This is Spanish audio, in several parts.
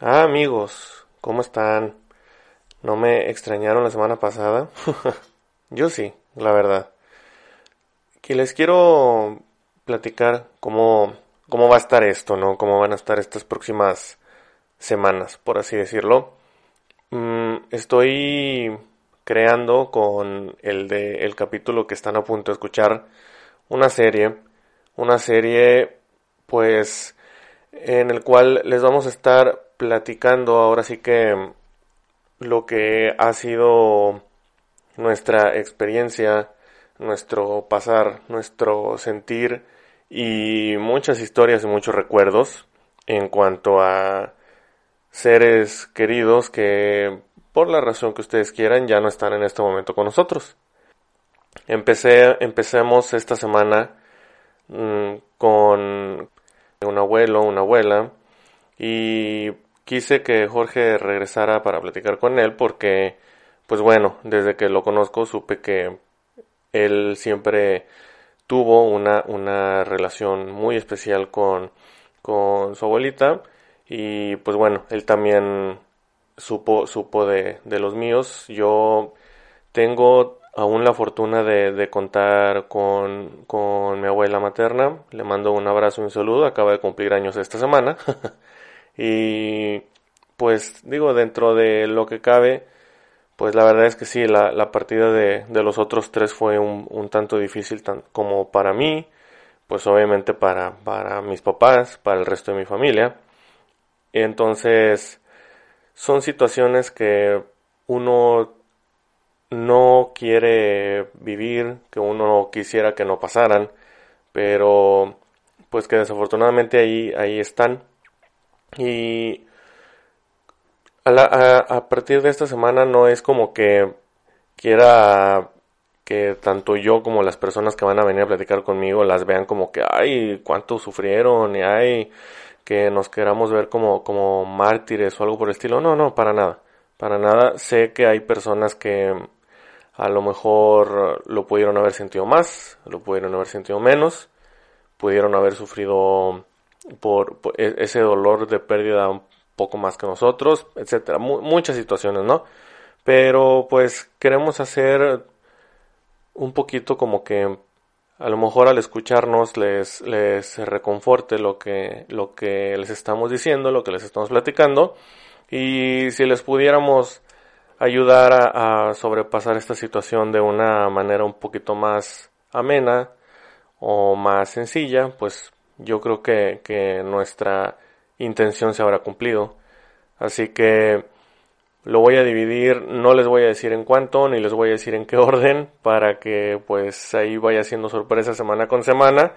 Ah, amigos, ¿cómo están? ¿No me extrañaron la semana pasada? Yo sí, la verdad. Que les quiero platicar cómo, cómo va a estar esto, ¿no? Cómo van a estar estas próximas semanas, por así decirlo. Mm, estoy creando con el de el capítulo que están a punto de escuchar una serie, una serie pues en el cual les vamos a estar platicando ahora sí que lo que ha sido nuestra experiencia, nuestro pasar, nuestro sentir y muchas historias y muchos recuerdos en cuanto a seres queridos que por la razón que ustedes quieran ya no están en este momento con nosotros. Empecé, empecemos esta semana mmm, con un abuelo, una abuela y quise que Jorge regresara para platicar con él porque, pues bueno, desde que lo conozco supe que él siempre tuvo una, una relación muy especial con, con su abuelita y pues bueno, él también supo, supo de, de los míos. Yo tengo aún la fortuna de, de contar con, con mi abuela materna. Le mando un abrazo y un saludo. Acaba de cumplir años esta semana. Y pues digo, dentro de lo que cabe, pues la verdad es que sí, la, la partida de, de, los otros tres fue un, un tanto difícil tan, como para mí, pues obviamente para, para mis papás, para el resto de mi familia. Entonces son situaciones que uno no quiere vivir, que uno quisiera que no pasaran, pero pues que desafortunadamente ahí, ahí están. Y a, la, a, partir de esta semana no es como que quiera que tanto yo como las personas que van a venir a platicar conmigo las vean como que, ay, cuánto sufrieron y ay, que nos queramos ver como, como mártires o algo por el estilo. No, no, para nada. Para nada. Sé que hay personas que a lo mejor lo pudieron haber sentido más, lo pudieron haber sentido menos, pudieron haber sufrido por, por, ese dolor de pérdida un poco más que nosotros, etcétera, Mu muchas situaciones, ¿no? Pero pues queremos hacer un poquito como que a lo mejor al escucharnos les, les reconforte lo que, lo que les estamos diciendo, lo que les estamos platicando y si les pudiéramos ayudar a, a sobrepasar esta situación de una manera un poquito más amena o más sencilla, pues yo creo que, que nuestra intención se habrá cumplido. Así que lo voy a dividir, no les voy a decir en cuánto, ni les voy a decir en qué orden, para que pues ahí vaya siendo sorpresa semana con semana.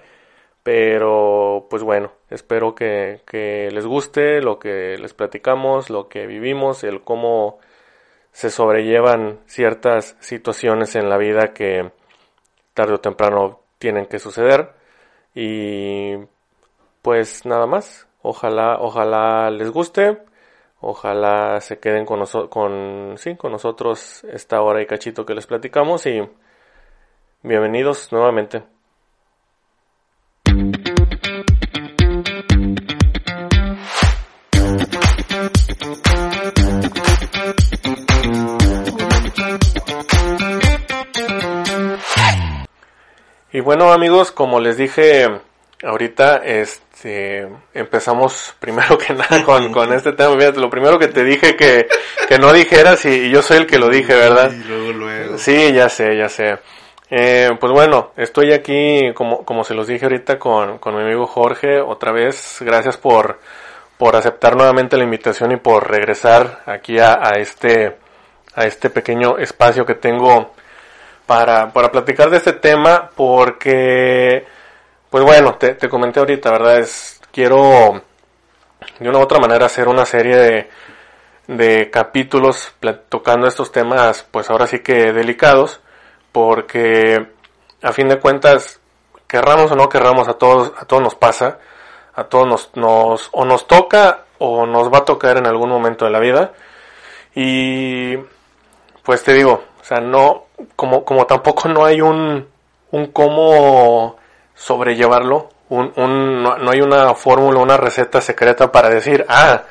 Pero pues bueno, espero que, que les guste lo que les platicamos, lo que vivimos, el cómo se sobrellevan ciertas situaciones en la vida que tarde o temprano tienen que suceder. Y pues nada más. Ojalá, ojalá les guste. Ojalá se queden con, con, sí, con nosotros esta hora y cachito que les platicamos y bienvenidos nuevamente. Y bueno amigos, como les dije ahorita, este, empezamos primero que nada con, con este tema. Fíjate, lo primero que te dije que, que no dijeras y, y, yo soy el que lo dije, ¿verdad? Y luego, luego. Sí, ya sé, ya sé. Eh, pues bueno, estoy aquí, como, como se los dije ahorita, con, con mi amigo Jorge, otra vez. Gracias por, por aceptar nuevamente la invitación y por regresar aquí a, a este, a este pequeño espacio que tengo para, para platicar de este tema, porque, pues bueno, te, te comenté ahorita, ¿verdad? Es, quiero de una u otra manera hacer una serie de, de capítulos tocando estos temas, pues ahora sí que delicados, porque a fin de cuentas, querramos o no querramos, a todos, a todos nos pasa, a todos nos, nos, o nos toca o nos va a tocar en algún momento de la vida. Y pues te digo, o sea, no, como, como tampoco no hay un, un cómo sobrellevarlo, un, un, no, hay una fórmula, una receta secreta para decir, ah,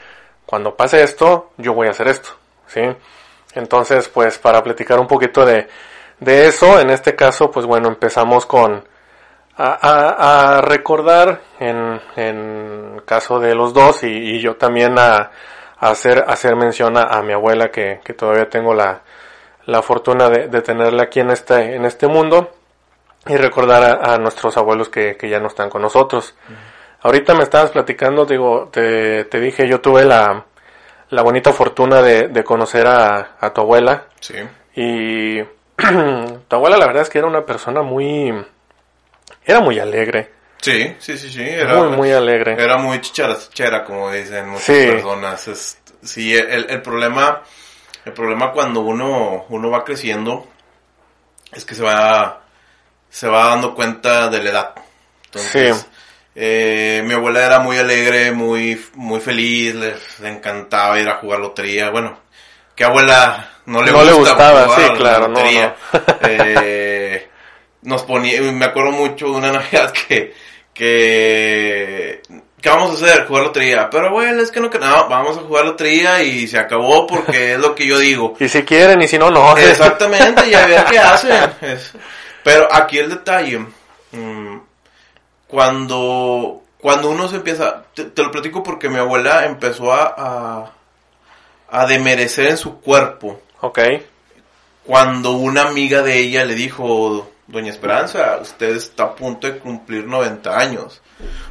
cuando pase esto, yo voy a hacer esto, ¿sí? Entonces, pues para platicar un poquito de, de eso, en este caso, pues bueno, empezamos con a, a, recordar en, en caso de los dos y, y yo también a, a, hacer, hacer mención a, mi abuela que, que todavía tengo la, la fortuna de, de, tenerla aquí en este, en este mundo y recordar a, nuestros abuelos que, que, ya no están con nosotros. Ahorita me estabas platicando, digo, te, te dije, yo tuve la, la bonita fortuna de, de conocer a, a, tu abuela. Sí. Y tu abuela la verdad es que era una persona muy... Era muy alegre. Sí, sí, sí, sí. Era, muy, muy alegre. Era muy chichara, como dicen muchas personas. sí, el, el, problema, el problema cuando uno, uno va creciendo es que se va, se va dando cuenta de la edad. Entonces, sí. Eh, mi abuela era muy alegre, muy, muy feliz, le, encantaba ir a jugar lotería. Bueno, ¿qué abuela no le, no le gustaba? sí, claro, lotería? No, eh, nos ponía, me acuerdo mucho de una Navidad que, que, ¿qué vamos a hacer? Jugar lotería. Pero abuela, es que no, no, vamos a jugar lotería y se acabó porque es lo que yo digo. y si quieren y si no, no. Exactamente, y a ver qué hacen. pero aquí el detalle, mmm, cuando, cuando uno se empieza, te, lo platico porque mi abuela empezó a, a, a, demerecer en su cuerpo. Ok. Cuando una amiga de ella le dijo, Doña Esperanza, usted está a punto de cumplir 90 años.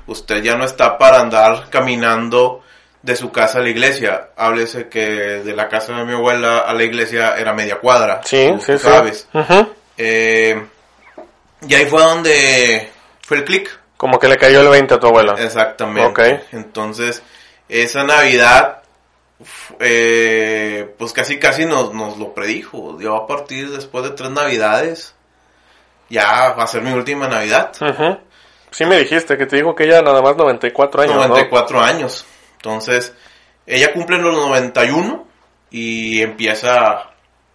Usted ya no está para andar caminando de su casa a la iglesia. Háblese que de la casa de mi abuela a la iglesia era media cuadra. Sí, sí, sabes. eh, y ahí fue donde fue el clic. Como que le cayó el 20 a tu abuela. Exactamente. Entonces, esa Navidad, eh, pues casi casi nos, nos lo predijo. Yo a partir después de tres Navidades, ya va a ser mi última Navidad. Uh Sí me dijiste que te dijo que ella nada más 94 años. 94 años. Entonces, ella cumple los 91 y empieza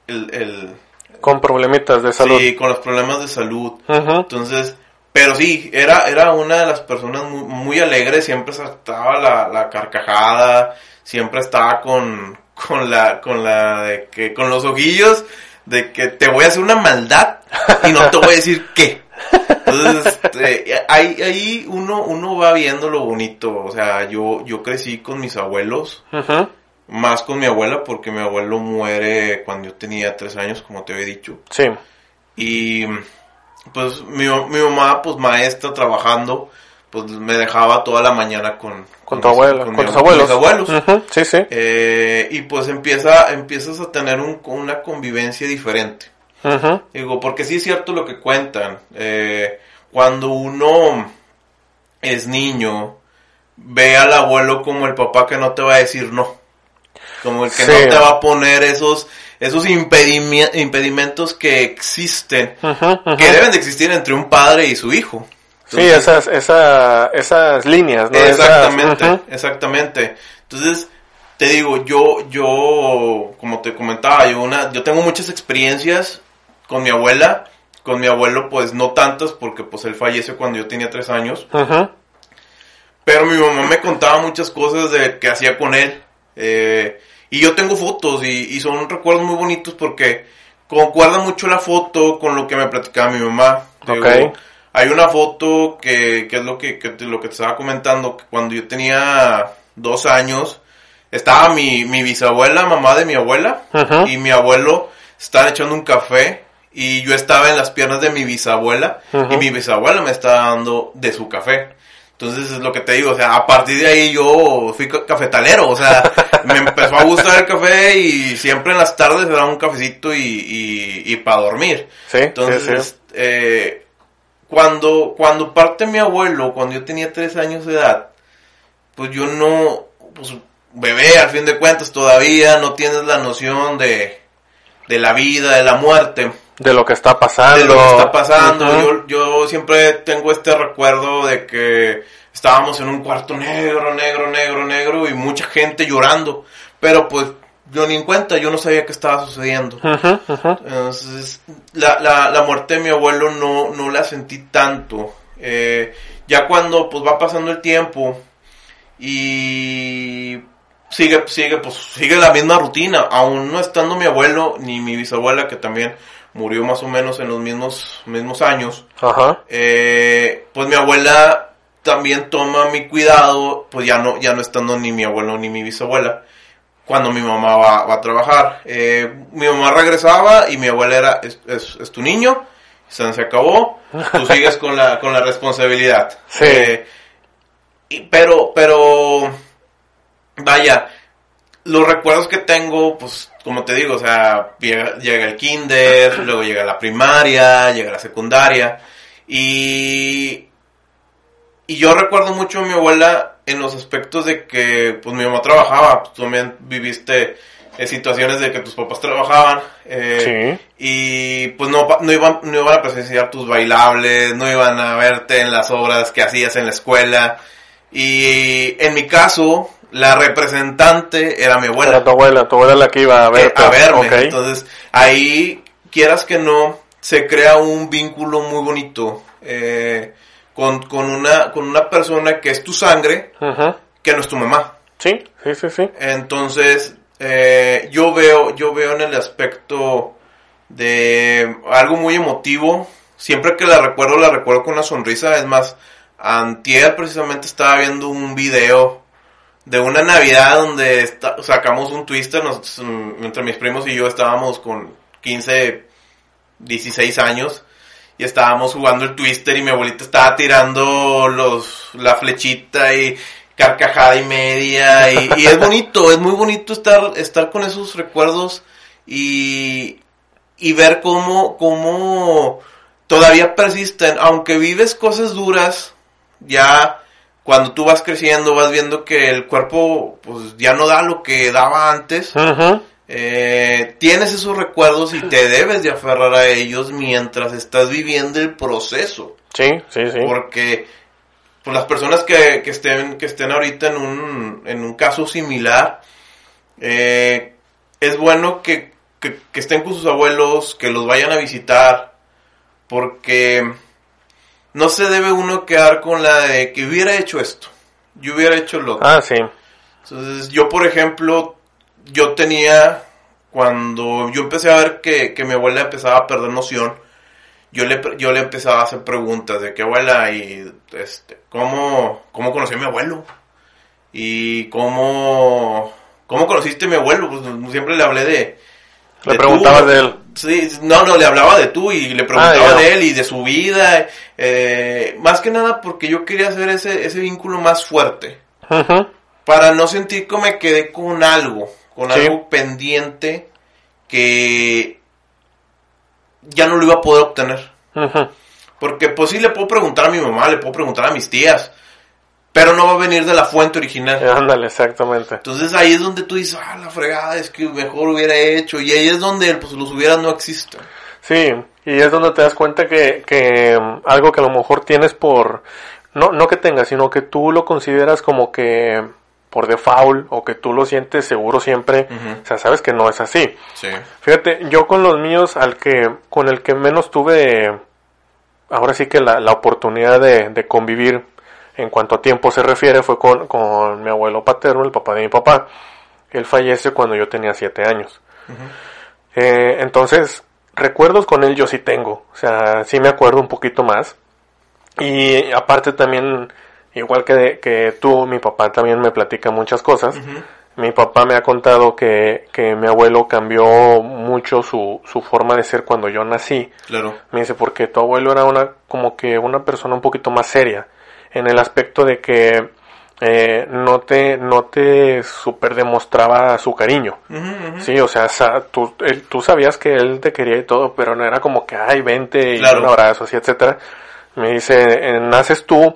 el, el... Con problemitas de salud. Sí, con los problemas de salud. Entonces, pero sí, era, era una de las personas muy, muy alegres, siempre saltaba la, la carcajada, siempre estaba con, con la, con la de que, con los ojillos de que te voy a hacer una maldad y no te voy a decir qué. Entonces, este, ahí, ahí uno, uno va viendo lo bonito. O sea, yo, yo crecí con mis abuelos, más con mi abuela, porque mi abuelo muere cuando yo tenía tres años, como te había dicho. Sí. Y pues mi, mi mamá, pues maestra, trabajando, pues me dejaba toda la mañana con... Con, tu abuela, con, tus abuelos. abuelos. Sí, sí. Eh, y pues empieza, empiezas a tener un, una convivencia diferente. Digo, porque sí es cierto lo que cuentan. Eh, cuando uno es niño, ve al abuelo como el papá que no te va a decir no. Como el que no te va a poner esos esos impedimentos que existen, que deben de existir entre un padre y su hijo. Sí, esas, esas líneas, ¿no? Exactamente, exactamente. Entonces, te digo, yo, yo, como te comentaba, yo, una, yo tengo muchas experiencias con mi abuela, con mi abuelo, pues no tantas, porque pues él falleció cuando yo tenía tres años. Pero mi mamá me contaba muchas cosas de que hacía con él. Eh, y yo tengo fotos y, son recuerdos muy bonitos porque concuerda mucho la foto con lo que me platicaba mi mamá. Hay una foto que, que es lo que, lo que te estaba comentando, que cuando yo tenía dos años, estaba mi, mi bisabuela, mamá de mi abuela, y mi abuelo estaban echando un café y yo estaba en las piernas de mi bisabuela y mi bisabuela me estaba dando de su café. Entonces es lo que te digo, o sea, a partir de ahí yo fui cafetalero, o sea, me empezó a gustar el café y siempre en las tardes era un cafecito y, y, y para dormir. Sí, Entonces, Eh, cuando, cuando parte mi abuelo, cuando yo tenía tres años de edad, pues yo no, pues bebé al fin de cuentas todavía, no tienes la noción de, de la vida, de la muerte de lo que está pasando. De lo que está pasando. yo, yo siempre tengo este recuerdo de que estábamos en un cuarto negro, negro, negro, negro y mucha gente llorando. Pero pues yo ni en cuenta, yo no sabía qué estaba sucediendo. Entonces, la, la, la, muerte de mi abuelo no, no la sentí tanto. Eh, ya cuando pues va pasando el tiempo y sigue, sigue, pues sigue la misma rutina, aún no estando mi abuelo ni mi bisabuela que también murió más o menos en los mismos, mismos años. Ajá. Eh, pues mi abuela también toma mi cuidado, pues ya no, ya no estando ni mi abuelo ni mi bisabuela, cuando mi mamá va, va a trabajar. Eh, mi mamá regresaba y mi abuela era, es, es, es tu niño, se, se acabó, tú sigues con la, con la responsabilidad. Sí. Eh, y- pero, pero, vaya, los recuerdos que tengo, pues, como te digo, o sea, llega, llega el kinder, luego llega la primaria, llega la secundaria, y, y yo recuerdo mucho a mi abuela en los aspectos de que, pues, mi mamá trabajaba, tú también viviste eh, situaciones de que tus papás trabajaban, eh, Sí. y pues no, no, iban, no iban a presenciar tus bailables, no iban a verte en las obras que hacías en la escuela. Y en mi caso, la representante era mi abuela. Era tu abuela, tu abuela la que iba a eh, verte. a verme. Ok. Entonces, ahí, quieras que no, se crea un vínculo muy bonito eh, con, con, una, con una persona que es tu sangre, que no es tu mamá. Sí, sí, sí, sí. Entonces, eh, yo veo, yo veo en el aspecto de algo muy emotivo. Siempre que la recuerdo, la recuerdo con una sonrisa. Es más, antier precisamente estaba viendo un video de una Navidad donde sacamos un twister. Mm, entre mis primos y yo estábamos con 15, 16 años. Y estábamos jugando el twister y mi abuelita estaba tirando los, la flechita y carcajada y media. Y, es bonito, es muy bonito estar, estar con esos recuerdos y, y ver cómo, cómo todavía persisten. Aunque vives cosas duras, ya cuando tú vas creciendo vas viendo que el cuerpo pues ya no da lo que daba antes. Eh, tienes esos recuerdos y te debes de aferrar a ellos mientras estás viviendo el proceso. Sí, sí, sí. Porque pues, las personas que, que estén, que estén ahorita en un, en un caso similar, eh, es bueno que, que, que estén con sus abuelos, que los vayan a visitar, porque no se debe uno quedar con la de que hubiera hecho esto, yo hubiera hecho lo otro. Ah, sí. Entonces, yo, por ejemplo, yo tenía, cuando yo empecé a ver que, que mi abuela empezaba a perder noción, yo le, yo le empezaba a hacer preguntas de que abuela, y este, ¿cómo, cómo conocí a mi abuelo? Y cómo, cómo conociste a mi abuelo? Pues siempre le hablé de... Le de tú. de él. Sí, no, no, le hablaba de tú y le preguntaba Ah, ya. de él y de su vida. eh, más que nada porque yo quería hacer ese, ese vínculo más fuerte Ujú. para no sentir que me quedé con algo, con Sí. algo pendiente que ya no lo iba a poder obtener. Porque pues sí le puedo preguntar a mi mamá, le puedo preguntar a mis tías, pero no va a venir de la fuente original. Ándale, exactamente. Entonces ahí es donde tú dices, ah, la fregada, es que mejor hubiera hecho. Y ahí es donde pues, los hubieras no existen. Sí, y es donde te das cuenta que, que mm, algo que a lo mejor tienes por, no, no que tengas, sino que tú lo consideras como que por default o que tú lo sientes seguro siempre, o sea, sabes que no es así. Sí. Fíjate, yo con los míos, al que, con el que menos tuve, ahora sí que la, la oportunidad de, de convivir en cuanto a tiempo se refiere, fue con, con mi abuelo paterno, el papá de mi papá. Él fallece cuando yo tenía siete años. Eh, entonces, recuerdos con él yo sí tengo, o sea, sí me acuerdo un poquito más. Y aparte también, igual que, que tú, mi papá también me platica muchas cosas. Mi papá me ha contado que, que mi abuelo cambió mucho su, su forma de ser cuando yo nací. Claro. Me dice, porque tu abuelo era una, como que una persona un poquito más seria, en el aspecto de que eh, no te, no te super demostraba su cariño. Sí, o sea, sa- tú, él- tú sabías que él te quería y todo, pero no era como que, ay, vente y Claro. un abrazo, así, etcétera. Me dice, eh, naces tú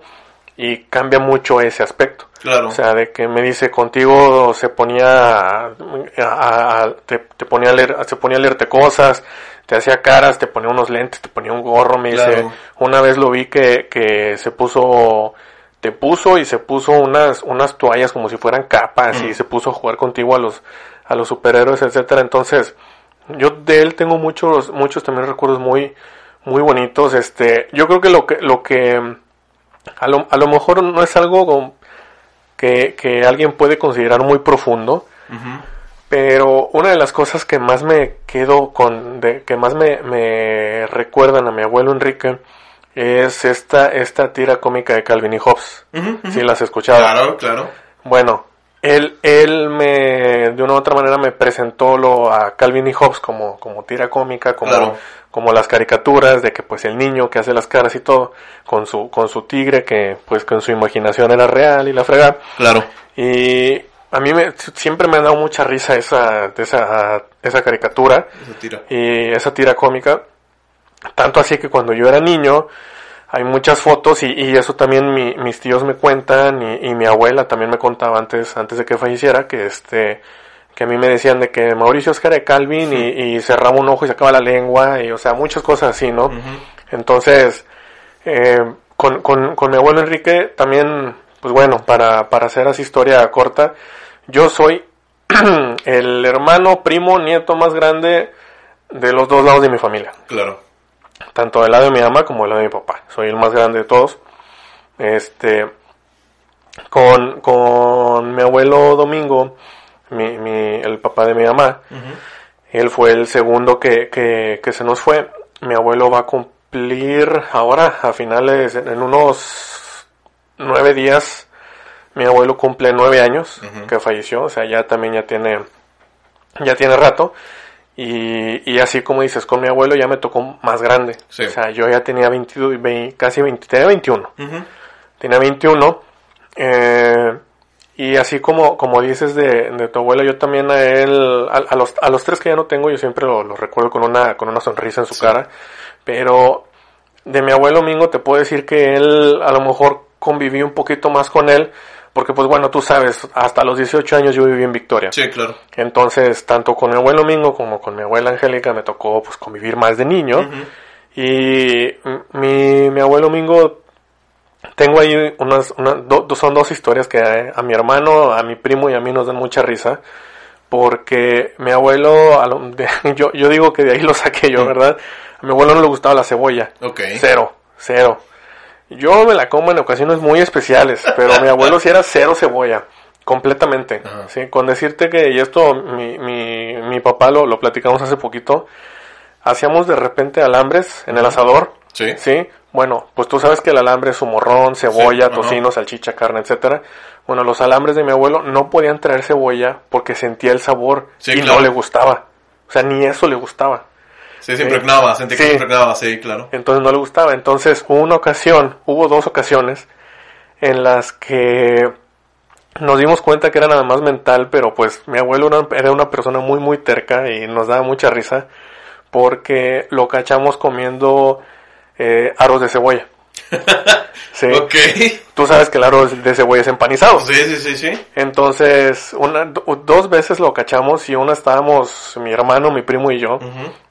y cambia mucho ese aspecto. Claro. O sea, de que me dice, contigo se ponía, a, a- a- te, te ponía a leer, se ponía a leerte cosas, te hacía caras, te ponía unos lentes, te ponía un gorro, me dice, una vez lo vi que, que se puso, te puso y se puso unas, unas toallas como si fueran capas y se puso a jugar contigo a los, a los superhéroes, etcétera. Entonces, yo de él tengo muchos, muchos también recuerdos muy, muy bonitos. Este, yo creo que lo que, lo que, a lo, a lo mejor no es algo que, que alguien puede considerar muy profundo. Pero una de las cosas que más me quedo con, de, que más me, me recuerdan a mi abuelo Enrique, es esta, esta tira cómica de Calvin y Hobbes. Si la has escuchado. Claro, claro. Bueno, él, él me, de una u otra manera me presentó lo a Calvin y Hobbes como, como tira cómica, como, Claro. Como las caricaturas de que pues el niño que hace las caras y todo, con su, con su tigre que pues con su imaginación era real y la fregada. Claro. Y a mí me, siempre me ha dado mucha risa esa, esa, esa caricatura Esa tira. y esa tira cómica. Tanto así que cuando yo era niño, hay muchas fotos y, y eso también mi- mis tíos me cuentan y, y mi abuela también me contaba antes, antes de que falleciera que este, que a mí me decían de que Mauricio es cara de Calvin y, y cerraba un ojo y sacaba la lengua y o sea, muchas cosas así, ¿no? Entonces, eh, con, con, con mi abuelo Enrique también, pues bueno, para, para hacer así historia corta, yo soy el hermano, primo, nieto más grande de los dos lados de mi familia. Claro. Tanto del lado de mi mamá como del lado de mi papá. Soy el más grande de todos. Este, con, con mi abuelo Domingo, mi, mi, el papá de mi mamá, él fue el segundo que, que, que se nos fue. Mi abuelo va a cumplir ahora, a finales, en unos nueve días, mi abuelo cumple nueve años que falleció, o sea, ya también ya tiene, ya tiene rato. Y, y así como dices, con mi abuelo ya me tocó más grande. Sí. O sea, yo ya tenía 22, y vein- casi 20, tenía 21 Ujú. tenía 21. eh, y así como, como dices de, de tu abuela, yo también a él, a, a los, a los tres que ya no tengo, yo siempre lo, lo recuerdo con una, con una sonrisa en su cara. Pero de mi abuelo Mingo te puedo decir que él a lo mejor conviví un poquito más con él. Porque pues bueno, tú sabes, hasta los 18 años yo viví en Victoria. Sí, claro. Entonces, tanto con mi abuelo Mingo como con mi abuela Angélica me tocó pues convivir más de niño. Ujú. Y mi, mi abuelo Mingo, tengo ahí unas, una- do- son dos historias que a, a mi hermano, a mi primo y a mí nos dan mucha risa. Porque mi abuelo, lo- de- yo, yo digo que de ahí lo saqué yo, ¿verdad? A mi abuelo no le gustaba la cebolla. Ok. Cero, cero. Yo me la como en ocasiones muy especiales, pero mi abuelo sí era cero cebolla, completamente. Sí, con decirte que, y esto mi, mi, mi papá lo, lo platicamos hace poquito, hacíamos de repente alambres en el asador, Sí. ¿sí? Bueno, pues tú sabes que el alambre es su morrón, cebolla, Sí, tocino, salchicha, carne, etcétera. Bueno, los alambres de mi abuelo no podían traer cebolla porque sentía el sabor Sí, y claro. no le gustaba. O sea, ni eso le gustaba. Sí, se impregnaba, sentí que se impregnaba, sí, claro. Entonces no le gustaba. Entonces hubo una ocasión, hubo dos ocasiones en las que nos dimos cuenta que era nada más mental, pero pues mi abuelo era una persona muy muy terca y nos daba mucha risa porque lo cachamos comiendo eh, aros de cebolla. Sí. Ok. Tú sabes que el aro de cebolla es empanizado. Sí, sí, sí, sí. Entonces, una, do- dos veces lo cachamos y una estábamos mi hermano, mi primo y yo.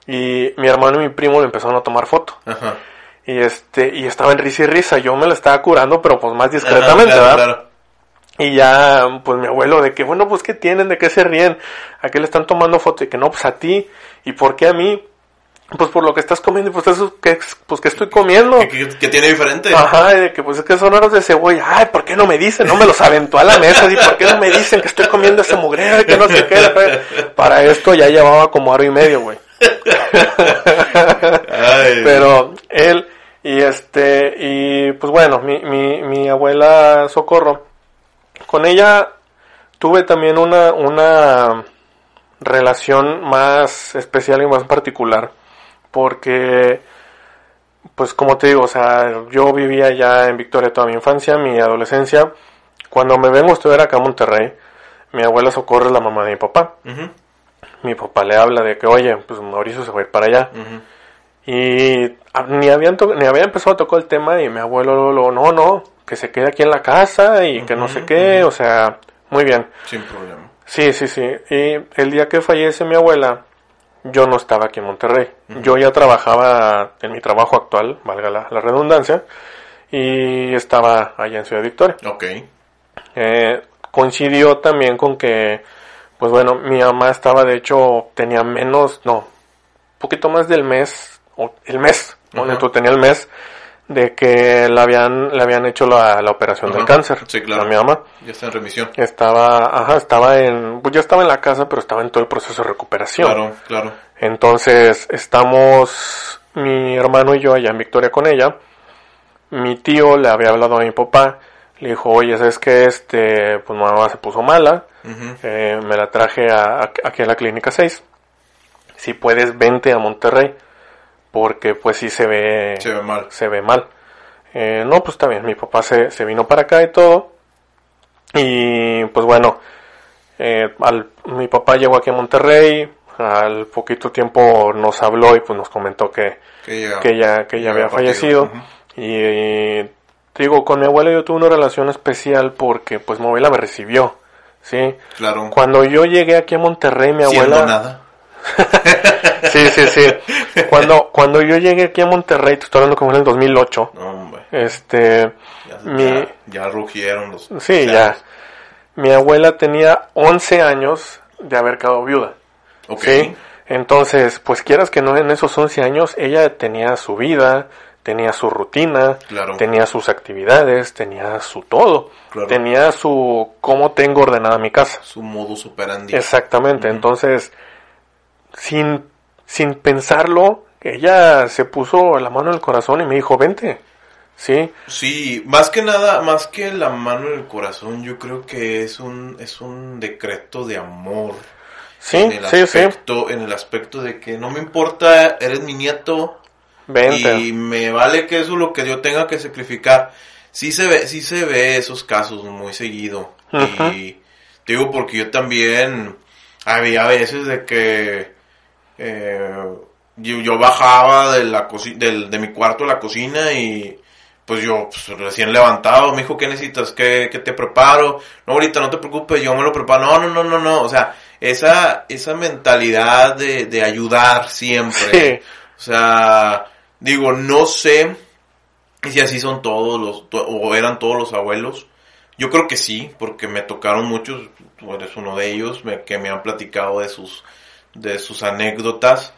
Y mi hermano y mi primo le empezaron a tomar foto. Ajá. Y este, y estaba en risa y risa. Yo me la estaba curando, pero pues más discretamente, Ajá, ¿verdad? claro. Y ya, pues mi abuelo, de que, bueno, pues, ¿qué tienen? ¿De qué se ríen? ¿A qué le están tomando foto? Y que no, pues a ti. ¿Y por qué a mí? Pues por lo que estás comiendo. Y pues eso, ¿qué, pues, ¿qué estoy comiendo? ¿Qué, qué- qué tiene diferente? Ajá, de que pues es que son aros de cebolla. Ay, ¿por qué no me dicen? No me los aventó a la mesa. ¿Y por qué no me dicen que estoy comiendo ese mugrero y que no sé qué? Para esto ya llevaba como aro y medio, güey. Pero él, y este, y pues bueno, mi, mi, mi abuela Socorro, con ella tuve también una, una relación más especial y más particular, porque, pues como te digo, o sea, yo vivía ya en Victoria toda mi infancia, mi adolescencia, cuando me vengo a estudiar acá a Monterrey, mi abuela Socorro es la mamá de mi papá. Mi papá le habla de que, oye, pues Mauricio se va a ir para allá. Y ah, ni habían ni había empezado a tocar el tema y mi abuelo luego, luego, no, no, que se quede aquí en la casa y que no sé qué, o sea, muy bien. Sin problema. Sí, sí, sí. Y el día que fallece mi abuela, yo no estaba aquí en Monterrey. Yo ya trabajaba en mi trabajo actual, valga la, la redundancia, y estaba allá en Ciudad Victoria. Ok. Eh, coincidió también con que, pues bueno, mi mamá estaba, de hecho, tenía menos, no, poquito más del mes, o el mes, donde tú tenía el mes de que le habían, le habían hecho la, la operación del cáncer Sí, claro. a mi mamá. Ya está en remisión. Estaba, ajá, estaba en, pues ya estaba en la casa, pero estaba en todo el proceso de recuperación. Claro, claro. Entonces, estamos mi hermano y yo allá en Victoria con ella. Mi tío le había hablado a mi papá, le dijo, oye, ¿sabes qué? Este, pues mamá se puso mala, eh, me la traje a- a- aquí a la clínica 6. Si puedes, vente a Monterrey, porque pues sí se ve, Se ve mal. se ve mal. Eh, no, pues está bien, mi papá se, se vino para acá y todo. Y pues bueno, eh, al, mi papá llegó aquí a Monterrey, al poquito tiempo nos habló y pues nos comentó que, Que ya, que ya, que ya ya había fallecido. Y, digo, con mi abuela yo tuve una relación especial porque pues mi abuela me recibió, ¿sí? Claro. Cuando yo llegué aquí a Monterrey, mi abuela... nada. Sí, sí, sí. Cuando, cuando yo llegué aquí a Monterrey, te estoy hablando como en el 2008, No, hombre. este... Ya, Mi- ya, ya rugieron los. Sí, ya. Mi abuela tenía 11 años de haber quedado viuda. Ok. ¿sí? Entonces, pues quieras que no, en esos 11 años ella tenía su vida, tenía su rutina, Claro. tenía sus actividades, tenía su todo. Claro. Tenía su cómo tengo ordenada mi casa. Su modus operandi. Exactamente. Entonces, sin, sin pensarlo, ella se puso la mano en el corazón y me dijo, vente. ¿Sí? Sí, más que nada, más que la mano en el corazón, yo creo que es un, es un decreto de amor. Sí, en el sí, sí. aspecto, En el aspecto de que no me importa, eres mi nieto, Vente. y me vale que eso es lo que yo tenga que sacrificar. Sí se ve, sí se ve esos casos muy seguido. Ajá. Y te digo porque yo también había veces de que eh, yo, yo bajaba de la del, de mi cuarto a la cocina y pues yo pues, recién levantado, me dijo, ¿qué necesitas? ¿Qué, qué te preparo? No, ahorita no te preocupes, yo me lo preparo. No, no, no, no, no. O sea, esa, esa mentalidad de, de ayudar siempre. Sí. O sea, digo, no sé si así son todos los, to- o eran todos los abuelos. Yo creo que sí, porque me tocaron muchos, tú eres uno de ellos, me- que me han platicado de sus, de sus anécdotas.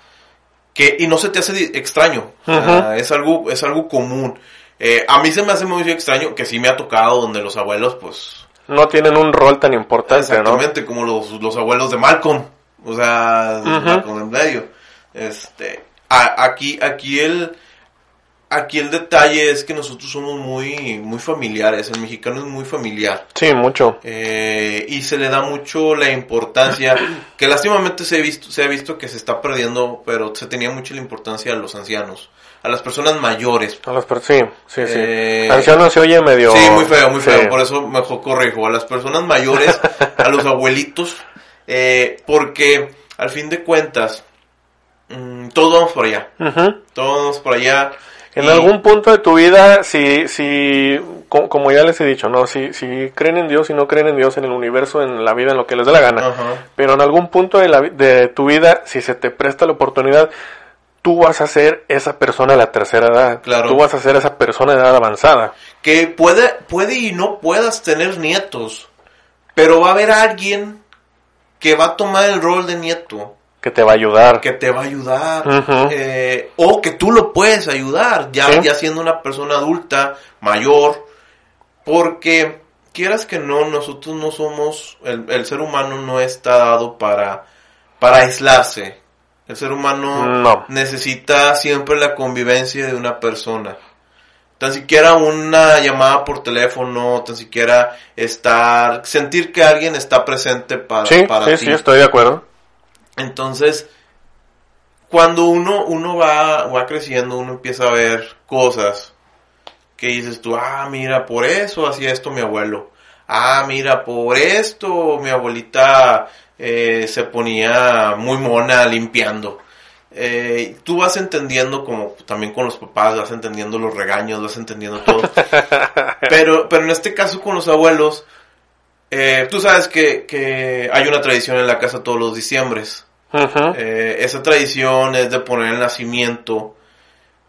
Que, y no se te hace extraño, sea, Ujú. es algo, es algo común. Eh, a mí se me hace muy extraño que sí me ha tocado donde los abuelos, pues, No tienen un rol tan importante, ¿no? Exactamente, como los, los abuelos de Malcolm. O sea. Malcolm en medio. Este, a- aquí, aquí el, aquí el detalle es que nosotros somos muy, muy familiares. El mexicano es muy familiar. Sí, mucho. Eh, y se le da mucho la importancia, que lástimamente se ha visto, se ha visto que se está perdiendo, pero se tenía mucho la importancia a los ancianos, a las personas mayores. A las per- sí, sí, sí. Eh, Anciano se oye medio... Sí, muy feo, muy sí. feo. Por eso mejor corrijo. A las personas mayores, a los abuelitos, eh, porque al fin de cuentas, mm, todos vamos por allá. Todos vamos por allá. En y- algún punto de tu vida, si, si, co- como ya les he dicho, ¿no? Si, si creen en Dios y no creen en Dios, en el universo, en la vida, en lo que les dé la gana. Pero en algún punto de, la, de tu vida, si se te presta la oportunidad, tú vas a ser esa persona de la tercera edad. Claro. Tú vas a ser esa persona de edad avanzada. Que puede, puede y no puedas tener nietos, pero va a haber alguien que va a tomar el rol de nieto. Que te va a ayudar. que te va a ayudar eh, o que tú lo puedes ayudar ya, Sí. ya siendo una persona adulta mayor porque quieras que no nosotros no somos el, el ser humano no está dado para para aislarse el ser humano No. necesita siempre la convivencia de una persona tan siquiera una llamada por teléfono tan siquiera estar sentir que alguien está presente para, Sí, para sí, ti sí, estoy de acuerdo. Entonces, cuando uno, uno va, va creciendo, uno empieza a ver cosas que dices tú, ah, mira, por eso hacía esto mi abuelo. Ah, mira, por esto mi abuelita eh, se ponía muy mona limpiando. Eh, tú vas entendiendo como también con los papás, vas entendiendo los regaños, vas entendiendo todo. pero, pero en este caso con los abuelos, eh, tú sabes que, que hay una tradición en la casa todos los diciembres. Eh, esa tradición es de poner el nacimiento,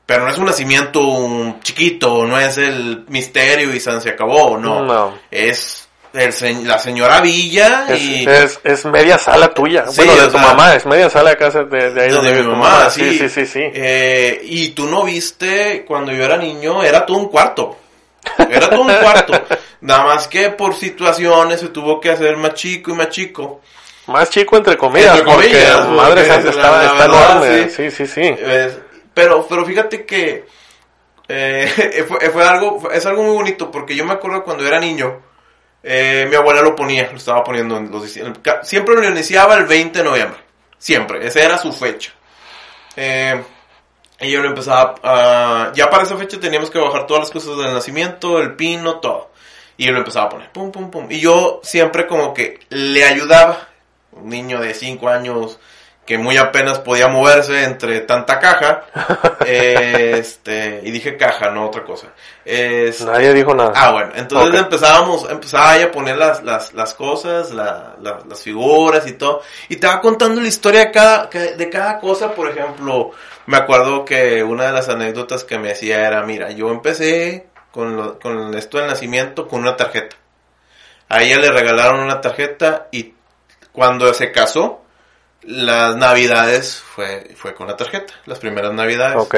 pero no es un nacimiento chiquito, no es el misterio y San se acabó, no. No. Es el la señora Villa Es, y es, es media sala tuya. Sí, bueno, de tu sea, mamá, es media sala de casa de, de ahí de mi mamá, sí, sí, sí. Eh, y tú no viste cuando yo era niño, era todo un cuarto. Era todo un cuarto. Nada más que por situaciones se tuvo que hacer más chico y más chico. Más chico entre comillas, Entre comillas, porque madre santa está, enorme. sí. Sí, sí, sí. Es- pero, pero fíjate que eh, fue, fue algo, es algo muy bonito porque yo me acuerdo cuando era niño, eh, mi abuela lo ponía, lo estaba poniendo en los siempre lo iniciaba el 20 de noviembre, siempre, esa era su fecha. Eh, y yo lo empezaba a, ya para esa fecha teníamos que bajar todas las cosas del nacimiento, el pino, todo. Y yo lo empezaba a poner, pum, pum, pum. Y yo siempre como que le ayudaba, un niño de 5 años que muy apenas podía moverse entre tanta caja, eh, este, y dije caja, no otra cosa. Es- Nadie dijo nada. Ah, bueno, entonces empezábamos, empezaba a poner las, las, las cosas, la- la- las figuras y todo, y te va contando la historia de cada, de cada cosa, por ejemplo, me acuerdo que una de las anécdotas que me decía era, mira, yo empecé con, lo- con esto del nacimiento con una tarjeta. A ella le regalaron una tarjeta y cuando se casó, las navidades fue, fue con la tarjeta, las primeras navidades. Ok.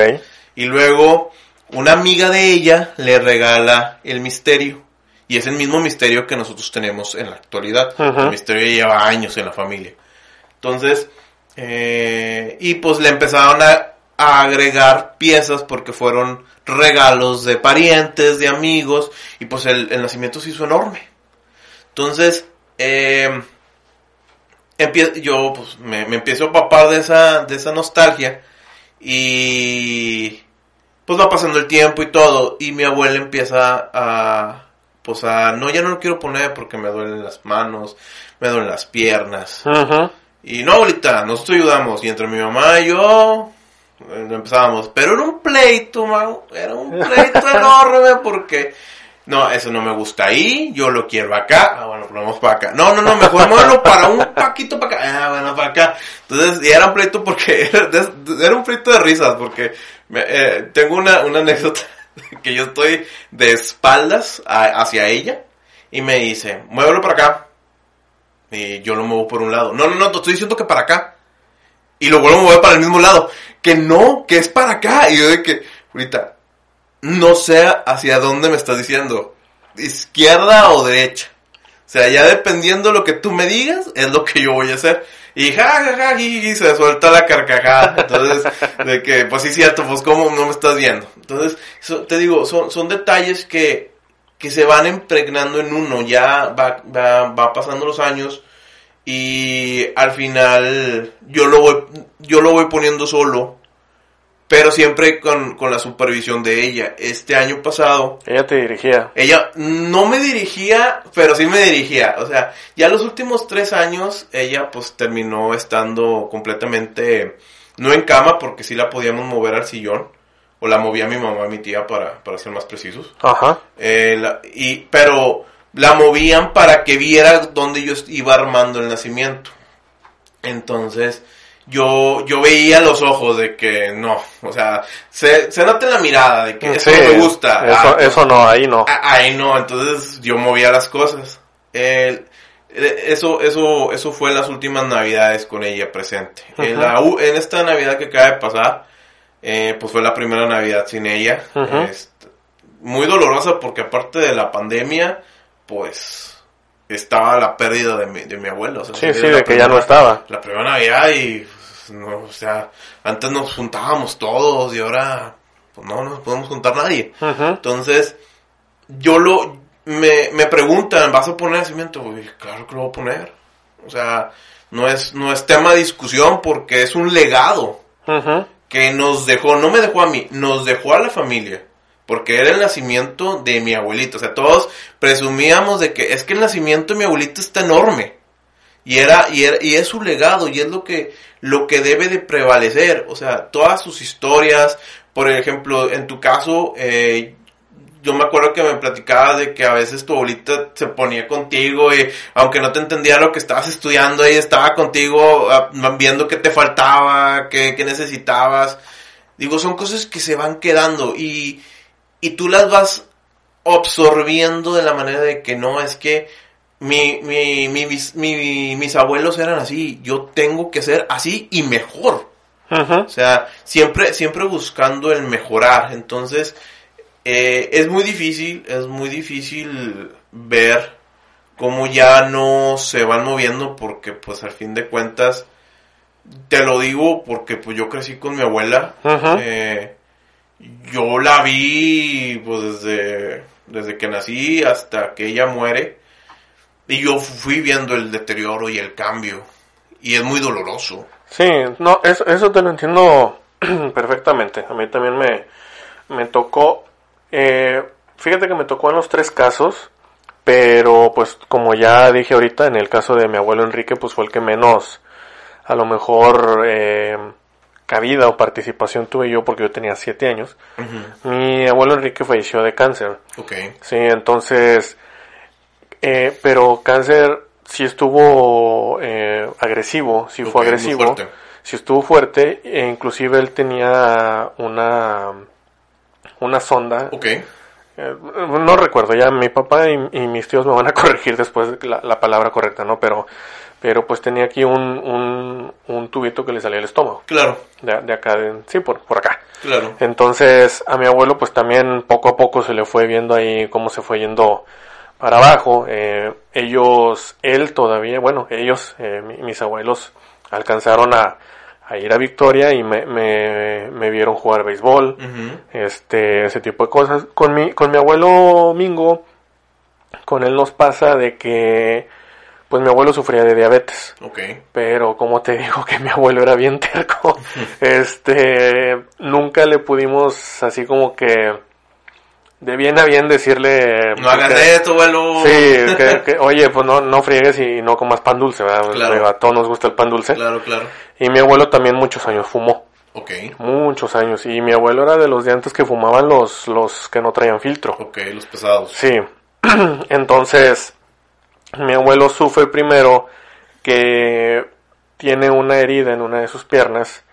Y luego una amiga de ella le regala el misterio. Y es el mismo misterio que nosotros tenemos en la actualidad. El misterio lleva años en la familia. Entonces, eh, y pues le empezaron a, a agregar piezas porque fueron regalos de parientes, de amigos. Y pues el, el nacimiento se hizo enorme. Entonces, eh, empie- yo pues me, me empiezo a papar de esa, de esa nostalgia. Y pues va pasando el tiempo y todo. Y mi abuela empieza a, pues a, no, ya no lo quiero poner porque me duelen las manos, me duelen las piernas. Y no, ahorita, nosotros ayudamos. Y entre mi mamá y yo, eh, empezábamos. Pero era un pleito. Era un pleito enorme porque, no, eso no me gusta ahí. Yo lo quiero acá. Ah, bueno, ponemos para acá. No, no, no, mejor muévelo para un paquito para acá. Ah, bueno, para acá. Entonces, y era un pleito porque, era, un pleito de risas porque me- eh, tengo una, una anécdota que yo estoy de espaldas a- hacia ella y me dice, muévelo para acá. Y yo lo muevo por un lado. No, no, no, te estoy diciendo que para acá. Y lo vuelvo a mover para el mismo lado. Que no, que es para acá. Y yo de que, ahorita, no sé hacia dónde me estás diciendo. Izquierda o derecha. O sea, ya dependiendo de lo que tú me digas, es lo que yo voy a hacer. Y ja, ja, ja, y, se suelta la carcajada. Entonces, de que, pues sí, cierto, pues cómo no me estás viendo. Entonces, so- te digo, son, son detalles que, que se van impregnando en uno. Ya va, va, va pasando los años y al final yo lo voy, yo lo voy poniendo solo, pero siempre con, con la supervisión de ella. Este año pasado, Ella te dirigía. ella no me dirigía, pero sí me dirigía. O sea, ya los últimos tres años, ella pues terminó estando completamente, no en cama, porque sí la podíamos mover al sillón, o la movía mi mamá y mi tía para, para ser más precisos. Ajá. Eh, la- y, pero la movían para que viera dónde yo iba armando el nacimiento. Entonces, yo, yo veía los ojos de que no, o sea, se, se nota en la mirada de que eso no me gusta. Eso, Ah, eso no, ahí no. Ah, Ahí no, entonces yo movía las cosas. El- eh, eso, eso, eso fue en las últimas navidades con ella presente. en, la en esta navidad que acaba de pasar, eh, pues fue la primera navidad sin ella. Este, muy dolorosa porque aparte de la pandemia, pues estaba la pérdida de mi, de mi abuelo. o sea, Sí, sí, de que ya no estaba. La primera navidad y, pues, no, o sea, antes nos juntábamos todos y ahora, pues no nos podemos juntar nadie. Entonces, yo lo, me, me preguntan, ¿vas a poner nacimiento? Y claro que lo voy a poner. O sea, no es, no es tema de discusión porque es un legado que nos dejó, no me dejó a mí, nos dejó a la familia. Porque era el nacimiento de mi abuelito. O sea, todos presumíamos de que es que el nacimiento de mi abuelito está enorme. Y era, y era, y es su legado, y es lo que, lo que debe de prevalecer. O sea, todas sus historias, por ejemplo, en tu caso, eh, yo me acuerdo que me platicaba de que a veces tu abuelita se ponía contigo aunque no te entendía lo que estabas estudiando, ella estaba contigo ah, viendo qué te faltaba, qué, qué necesitabas. Digo, son cosas que se van quedando y, y tú las vas absorbiendo de la manera de que no, es que mi, mi, mi, mis, mi- mis abuelos eran así, yo tengo que ser así y mejor. O sea, siempre, siempre buscando el mejorar. Entonces, eh, es muy difícil, es muy difícil ver cómo ya no se van moviendo porque pues al fin de cuentas, te lo digo porque pues yo crecí con mi abuela. Eh, yo la vi pues desde, desde que nací hasta que ella muere. Y yo fui viendo el deterioro y el cambio. Y es muy doloroso. Sí, no, eso, eso te lo entiendo perfectamente. A mí también me, me tocó, eh, fíjate que me tocó en los tres casos, pero pues como ya dije ahorita, en el caso de mi abuelo Enrique, pues fue el que menos, a lo mejor, eh, cabida o participación tuve yo porque yo tenía siete años. Mi abuelo Enrique falleció de cáncer. Ok. Sí, entonces, eh, pero cáncer sí estuvo eh, agresivo, sí fue agresivo, fuerte. sí estuvo fuerte, e inclusive él tenía una, una sonda, Ok. eh, no recuerdo, ya mi papá y, y mis tíos me van a corregir después la, la palabra correcta, ¿no? Pero, pero pues tenía aquí un, un, un tubito que le salía al estómago, Claro, de, de acá, de- sí, por, por acá. claro. Entonces a mi abuelo pues también poco a poco se le fue viendo ahí cómo se fue yendo para abajo. Eh, ellos, él todavía, bueno, ellos, eh, mi- mis abuelos alcanzaron a, a ir a Victoria y me, me, me vieron jugar béisbol, este, ese tipo de cosas. Con mi, con mi abuelo Mingo, con él nos pasa de que pues mi abuelo sufría de diabetes. Ok. Pero como te digo que mi abuelo era bien terco, este, nunca le pudimos así como que de bien a bien decirle... No hagas esto, abuelo. Sí, que, que, oye, pues no, no friegues y no comas pan dulce, ¿verdad? Claro. A todos nos gusta el pan dulce. Claro, claro. Y mi abuelo también muchos años fumó, Ok. muchos años. Y mi abuelo era de los de antes que fumaban los, los que no traían filtro. Ok, los pesados. Sí, entonces mi abuelo sufre primero que tiene una herida en una de sus piernas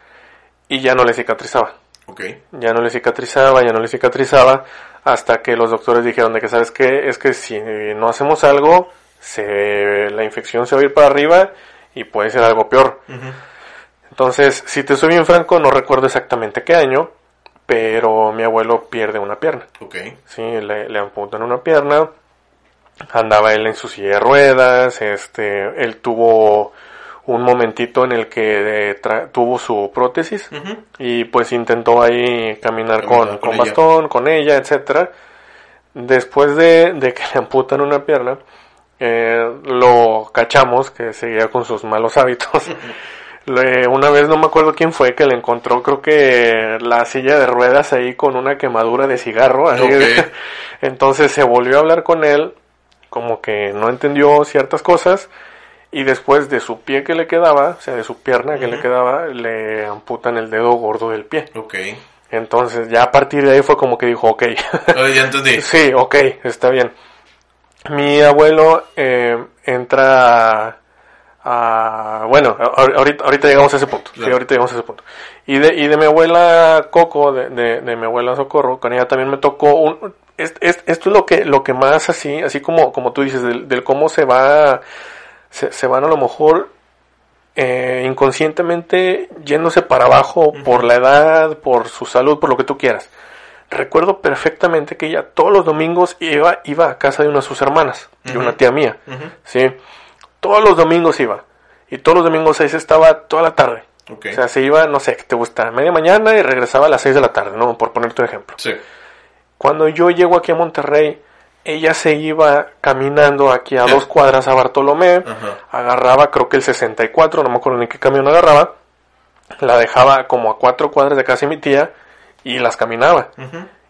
y ya no le cicatrizaba. Ok. Ya no le cicatrizaba, ya no le cicatrizaba, hasta que los doctores dijeron de que, ¿sabes qué? Es que si no hacemos algo, se, la infección se va a ir para arriba y puede ser algo peor. Entonces, si te soy bien franco, no recuerdo exactamente qué año, pero mi abuelo pierde una pierna. Ok. Sí, le, le amputan una pierna. Andaba él en su silla de ruedas. Este, él tuvo un momentito en el que eh, tra- tuvo su prótesis y pues intentó ahí caminar con, con bastón, con ella, etcétera. Después de, de que le amputan una pierna, eh, lo cachamos que seguía con sus malos hábitos. Le- una vez no me acuerdo quién fue que le encontró, creo que la silla de ruedas ahí con una quemadura de cigarro. Entonces se volvió a hablar con él, como que no entendió ciertas cosas. Y después de su pie que le quedaba, o sea, de su pierna que le quedaba, le amputan el dedo gordo del pie. Ok. Entonces ya a partir de ahí fue como que dijo, ok, Ahora ya entendí. sí, ok, está bien. Mi abuelo eh, entra a, a- bueno, ahorita, ahorita llegamos a ese punto, sí, ahorita llegamos a ese punto. Y de, y de mi abuela Coco, de, de, de mi abuela Socorro, con ella también me tocó un, es- es- esto es lo que, lo que más así, así como, como tú dices, del, del cómo se va, se, se van a lo mejor eh, inconscientemente yéndose para abajo por la edad, por su salud, por lo que tú quieras. Recuerdo perfectamente que ella todos los domingos iba, iba a casa de una de sus hermanas, de una tía mía. ¿sí? Todos los domingos iba. Y todos los domingos ahí se estaba toda la tarde. O sea, se iba, no sé, ¿qué te gusta? Media mañana y regresaba a las 6 de la tarde, ¿no? Por ponerte un ejemplo. Sí. Cuando yo llego aquí a Monterrey, ella se iba caminando aquí a Sí. dos cuadras a Bartolomé, Ajá. agarraba creo que el 64, no me acuerdo ni qué camión agarraba, la dejaba como a cuatro cuadras de casa de mi tía y las caminaba.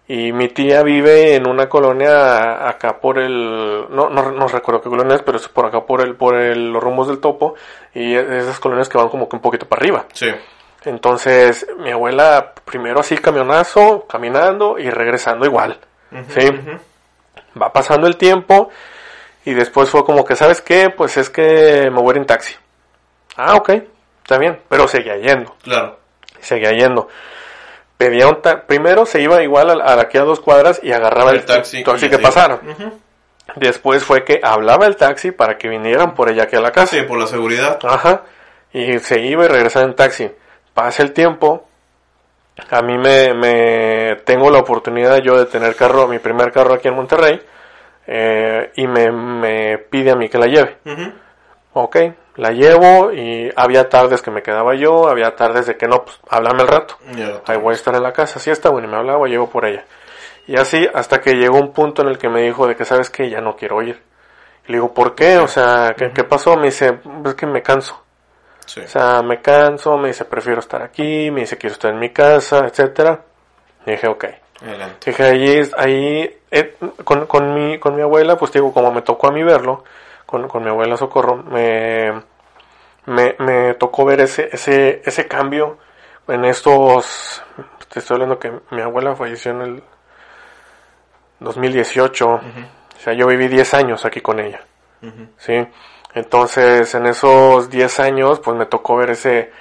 Y mi tía vive en una colonia acá por el, no, no, no recuerdo qué colonia es, pero es por acá por el, por el, los rumbos del topo y esas colonias que van como que un poquito para arriba. Sí. Entonces mi abuela primero así camionazo, caminando y regresando igual. Sí. Va pasando el tiempo y después fue como que, ¿sabes qué? Pues es que me voy a ir en taxi. Ah, ok, está bien, pero seguía yendo, Claro. seguía yendo. Pedía un ta- primero se iba igual a, a aquí a dos cuadras y agarraba el, El taxi. taxi que. Ujú. Después fue que hablaba el taxi para que vinieran por ella aquí a la casa. Sí, por la seguridad. Ajá. Y se iba y regresaba en taxi. Pasa el tiempo. A mí me, me tengo la oportunidad yo de tener carro, mi primer carro aquí en Monterrey. eh, y me, me pide a mí que la lleve. Ok, la llevo y había tardes que me quedaba yo, había tardes de que no, pues háblame al rato. Ahí voy a estar en la casa. Así está, bueno, y me hablaba, llevo por ella. Y así hasta que llegó un punto en el que me dijo de que, ¿sabes qué? Ya no quiero ir. Y le digo, ¿por qué? O sea, ¿qué, qué pasó? Me dice, es que me canso. Sí. O sea, me canso, me dice, prefiero estar aquí, me dice, quiero estar en mi casa, etcétera. Y dije, ok. Adelante. Dije, ahí, ahí eh, con, con, mi, con mi abuela, pues digo, como me tocó a mí verlo, con, con mi abuela Socorro, me, me, me tocó ver ese, ese, ese cambio en estos, te estoy hablando que mi abuela falleció en el 2018, o sea, yo viví 10 años aquí con ella. ¿sí? Entonces, en esos 10 años, pues me tocó ver ese,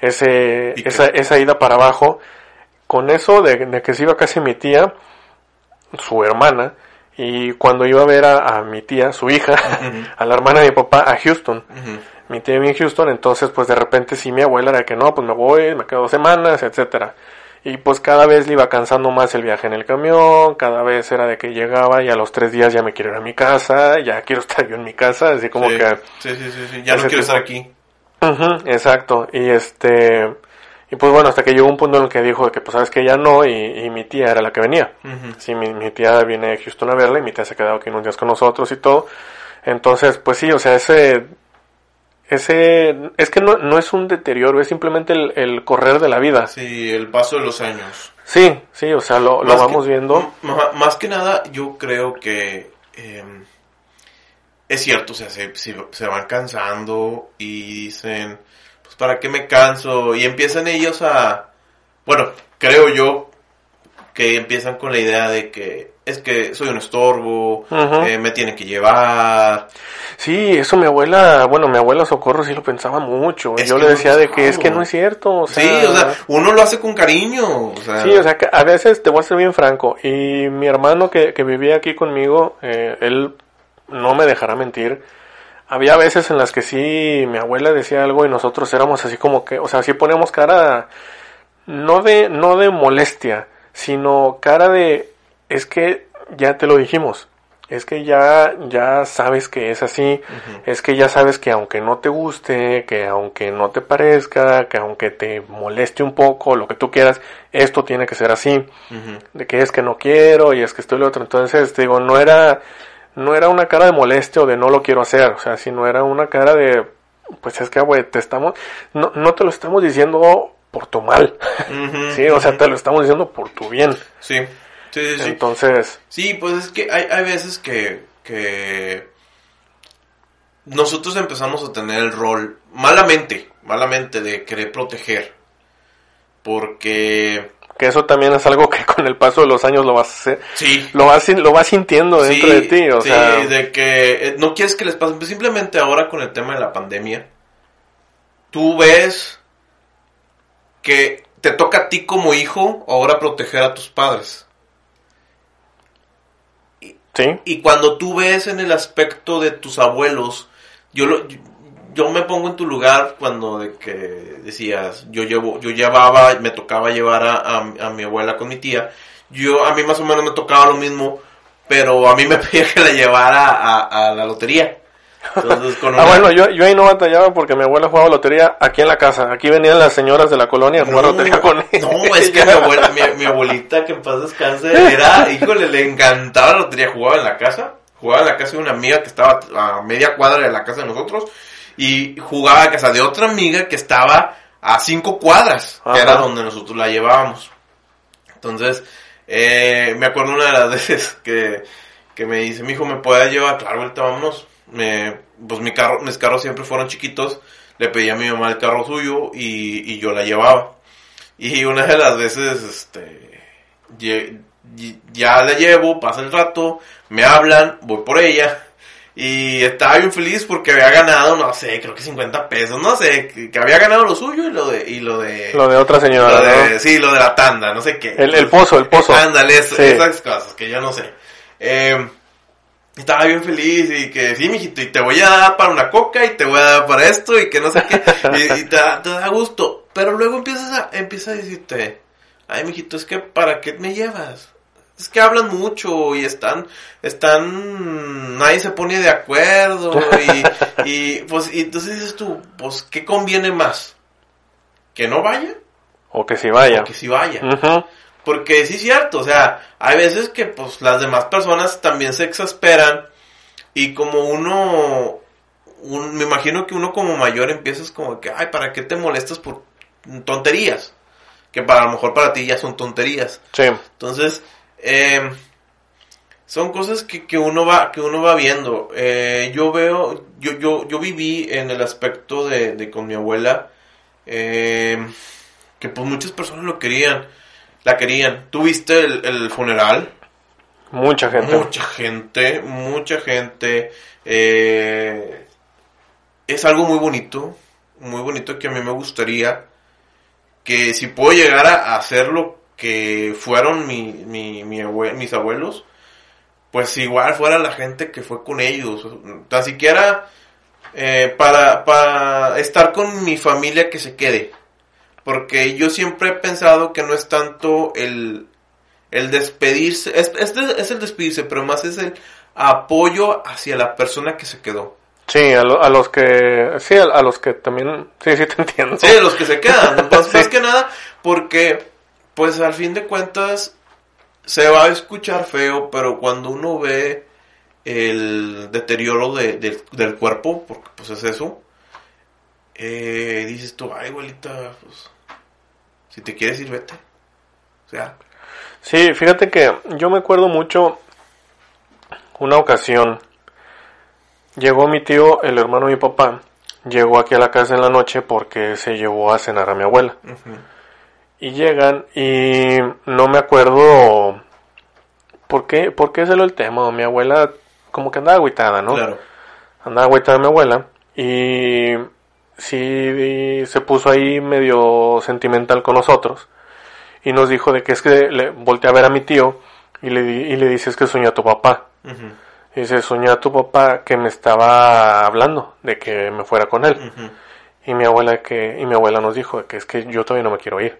ese, esa, esa ida para abajo, con eso de, de que se iba casi mi tía, su hermana, y cuando iba a ver a, a mi tía, su hija, a la hermana de mi papá, a Houston, mi tía vive en Houston, entonces pues de repente sí mi abuela era que no, pues me voy, me quedo dos semanas, etcétera. Y pues cada vez le iba cansando más el viaje en el camión, cada vez era de que llegaba y a los tres días ya me quiero ir a mi casa, ya quiero estar yo en mi casa, así como sí. que... sí, sí, sí, sí. Ya no quiero tipo- estar aquí. Exacto, y este... Y pues bueno, hasta que llegó un punto en el que dijo de que pues sabes que ya no, y, y mi tía era la que venía. Ujú. Sí, mi, mi tía viene de Houston a verla y mi tía se ha quedado aquí unos días con nosotros y todo. Entonces, pues sí, o sea, ese, ese, es que no, no es un deterioro, es simplemente el, el correr de la vida. Sí, el paso de los años. Sí, sí, o sea, lo, lo vamos que- viendo. Más que nada, yo creo que eh, es cierto, o sea, se, se, se van cansando y dicen, pues para qué me canso, y empiezan ellos a, bueno, creo yo que empiezan con la idea de que es que soy un estorbo, eh, me tienen que llevar, Sí, eso mi abuela, bueno, mi abuela Socorro sí lo pensaba mucho. Es Yo le decía de que es que no es cierto. O sea, sí, o sea, uno lo hace con cariño, o sea, Sí, o sea, que a veces te voy a ser bien franco. Y mi hermano que, que vivía aquí conmigo, eh, él no me dejará mentir. Había veces en las que sí, mi abuela decía algo y nosotros éramos así como que, o sea, sí poníamos cara, no de, no de molestia, sino cara de, es que ya te lo dijimos. Es que ya, ya sabes que es así, es que ya sabes que aunque no te guste, que aunque no te parezca, que aunque te moleste un poco, lo que tú quieras, esto tiene que ser así, de que es que no quiero y es que estoy lo otro. Entonces, te digo, no era, no era una cara de molestia o de no lo quiero hacer, o sea, sino era una cara de, pues es que, güey, te estamos, no, no te lo estamos diciendo por tu mal, sí, o sea, te lo estamos diciendo por tu bien. sí, sí. Entonces, Sí, pues es que hay, hay veces que, que nosotros empezamos a tener el rol malamente, malamente de querer proteger. Porque que eso también es algo que con el paso de los años lo vas a hacer, sí, lo vas, lo vas sintiendo dentro sí, de ti, o sí, sea, de que eh, no quieres que les pase, pues simplemente ahora con el tema de la pandemia, tú ves que te toca a ti como hijo ahora proteger a tus padres. Y cuando tú ves en el aspecto de tus abuelos, yo lo, yo me pongo en tu lugar cuando de que decías, yo llevo, yo llevaba, me tocaba llevar a, a- a mi abuela con mi tía, yo a mí más o menos me tocaba lo mismo, pero a mí me pedía que la llevara a, a la lotería. Entonces, con Ah, bueno, yo, yo ahí no batallaba porque mi abuela jugaba lotería aquí en la casa. Aquí venían las señoras de la colonia a jugar lotería con ella. No, es que mi, abuela, mi, mi abuelita, que en paz descanse, era, híjole, le encantaba la lotería. Jugaba en la casa, jugaba en la casa de una amiga que estaba a media cuadra de la casa de nosotros, y jugaba en casa de otra amiga que estaba a cinco cuadras, que era donde nosotros la llevábamos. Entonces, eh, me acuerdo una de las veces que, que me dice, mi hijo, ¿me puede llevar? Claro, ahorita vámonos. Me, pues mi carro, mis carros siempre fueron chiquitos. Le pedí a mi mamá el carro suyo y, y yo la llevaba. Y una de las veces, este, ya la llevo, pasa el rato, me hablan, voy por ella. Y estaba bien feliz porque había ganado, no sé, creo que 50 pesos, no sé, que, había ganado lo suyo y lo de, y lo de, Lo de otra señora, lo de- ¿no? sí, lo de la tanda, no sé qué. El, el pozo, el pozo. Ándale, Sí. esas cosas que yo no sé. Eh, estaba bien feliz y que sí, mijito, y te voy a dar para una coca y te voy a dar para esto y que no sé qué, y, te, da, gusto. Pero luego empiezas a, empieza a decirte, ay, mijito, es que ¿para qué me llevas? Es que hablan mucho y están, están, nadie se pone de acuerdo y, y pues, y entonces dices tú, pues, ¿qué conviene más? ¿Que no vaya? O que sí vaya. O que sí vaya. Porque sí es cierto, o sea, hay veces que pues las demás personas también se exasperan y como uno, me imagino que uno como mayor empiezas como que, ay, ¿para qué te molestas por tonterías? Que para lo mejor para ti ya son tonterías. Sí. Entonces, eh, son cosas que, que, uno va que uno va viendo. Eh, yo veo, yo, yo, yo viví en el aspecto de, de con mi abuela, eh, que pues muchas personas lo querían la querían. ¿Tuviste el, el funeral? Mucha gente. Mucha gente, mucha gente. Eh, es algo muy bonito, muy bonito que a mí me gustaría que si puedo llegar a hacer lo que fueron mi, mi, mis abuelos, pues igual fuera la gente que fue con ellos. Tan siquiera eh, para, para estar con mi familia que se quede. Porque yo siempre he pensado que no es tanto el, el despedirse, es, es, el despedirse, pero más es el apoyo hacia la persona que se quedó. Sí, a, los que, sí, a, los que también, sí, sí te entiendo. Sí, a los que se quedan, más, más que nada, porque, pues al fin de cuentas, se va a escuchar feo, pero cuando uno ve el deterioro de, del cuerpo, porque pues es eso, eh, dices tú, ay, abuelita, pues si te quieres ir, vete. O sea. Sí, fíjate que yo me acuerdo mucho una ocasión. Llegó mi tío, el hermano de mi papá, llegó aquí a la casa en la noche porque se llevó a cenar a mi abuela. Y llegan y no me acuerdo por qué, por qué es el tema. Mi abuela como que andaba agüitada, ¿no? Claro. Andaba agüitada mi abuela y sí se puso ahí medio sentimental con nosotros y nos dijo de que es que le volteé a ver a mi tío y le, y le dice es que soñó a tu papá. Y dice, soñó a tu papá que me estaba hablando de que me fuera con él. Y mi abuela que y mi abuela nos dijo que es que yo todavía no me quiero ir.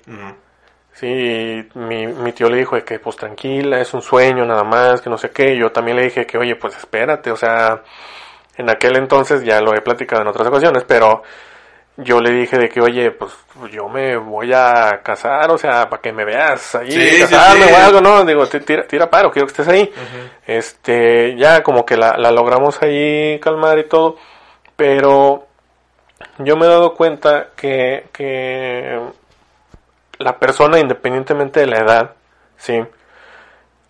Sí, y mi, mi tío le dijo de que pues tranquila, es un sueño nada más, que no sé qué. yo también le dije que oye, pues espérate, o sea, en aquel entonces ya lo he platicado en otras ocasiones, pero yo le dije de que, oye, pues yo me voy a casar, o sea, para que me veas ahí, casarme o algo, ¿no? Digo, tira, tira paro, quiero que estés ahí. Este, ya como que la, la logramos ahí calmar y todo, pero yo me he dado cuenta que, que la persona, independientemente de la edad, ¿sí?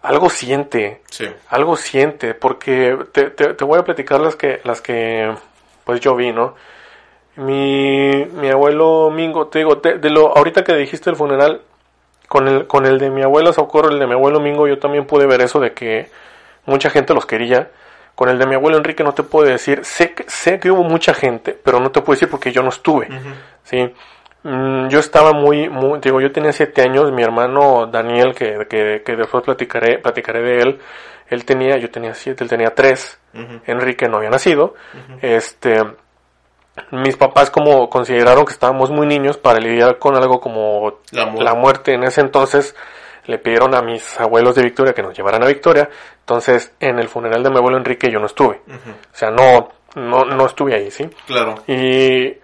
Algo siente, sí. algo siente, porque te, te, te voy a platicar las que, las que, pues yo vi, ¿no? Mi, mi abuelo Mingo, te digo, de, lo, ahorita que dijiste el funeral, con el, con el de mi abuela Socorro, el de mi abuelo Mingo, yo también pude ver eso de que mucha gente los quería. Con el de mi abuelo Enrique no te puedo decir, sé que, sé que hubo mucha gente, pero no te puedo decir porque yo no estuve, ¿sí? Mm, yo estaba muy, muy, digo, yo tenía siete años, mi hermano Daniel, que, que, que después platicaré, platicaré de él, él tenía, yo tenía siete, él tenía tres, Enrique no había nacido, este, mis papás como consideraron que estábamos muy niños para lidiar con algo como la muerte. en ese entonces le pidieron a mis abuelos de Victoria que nos llevaran a Victoria. Entonces en el funeral de mi abuelo Enrique yo no estuve. O sea no no no estuve ahí sí claro. Y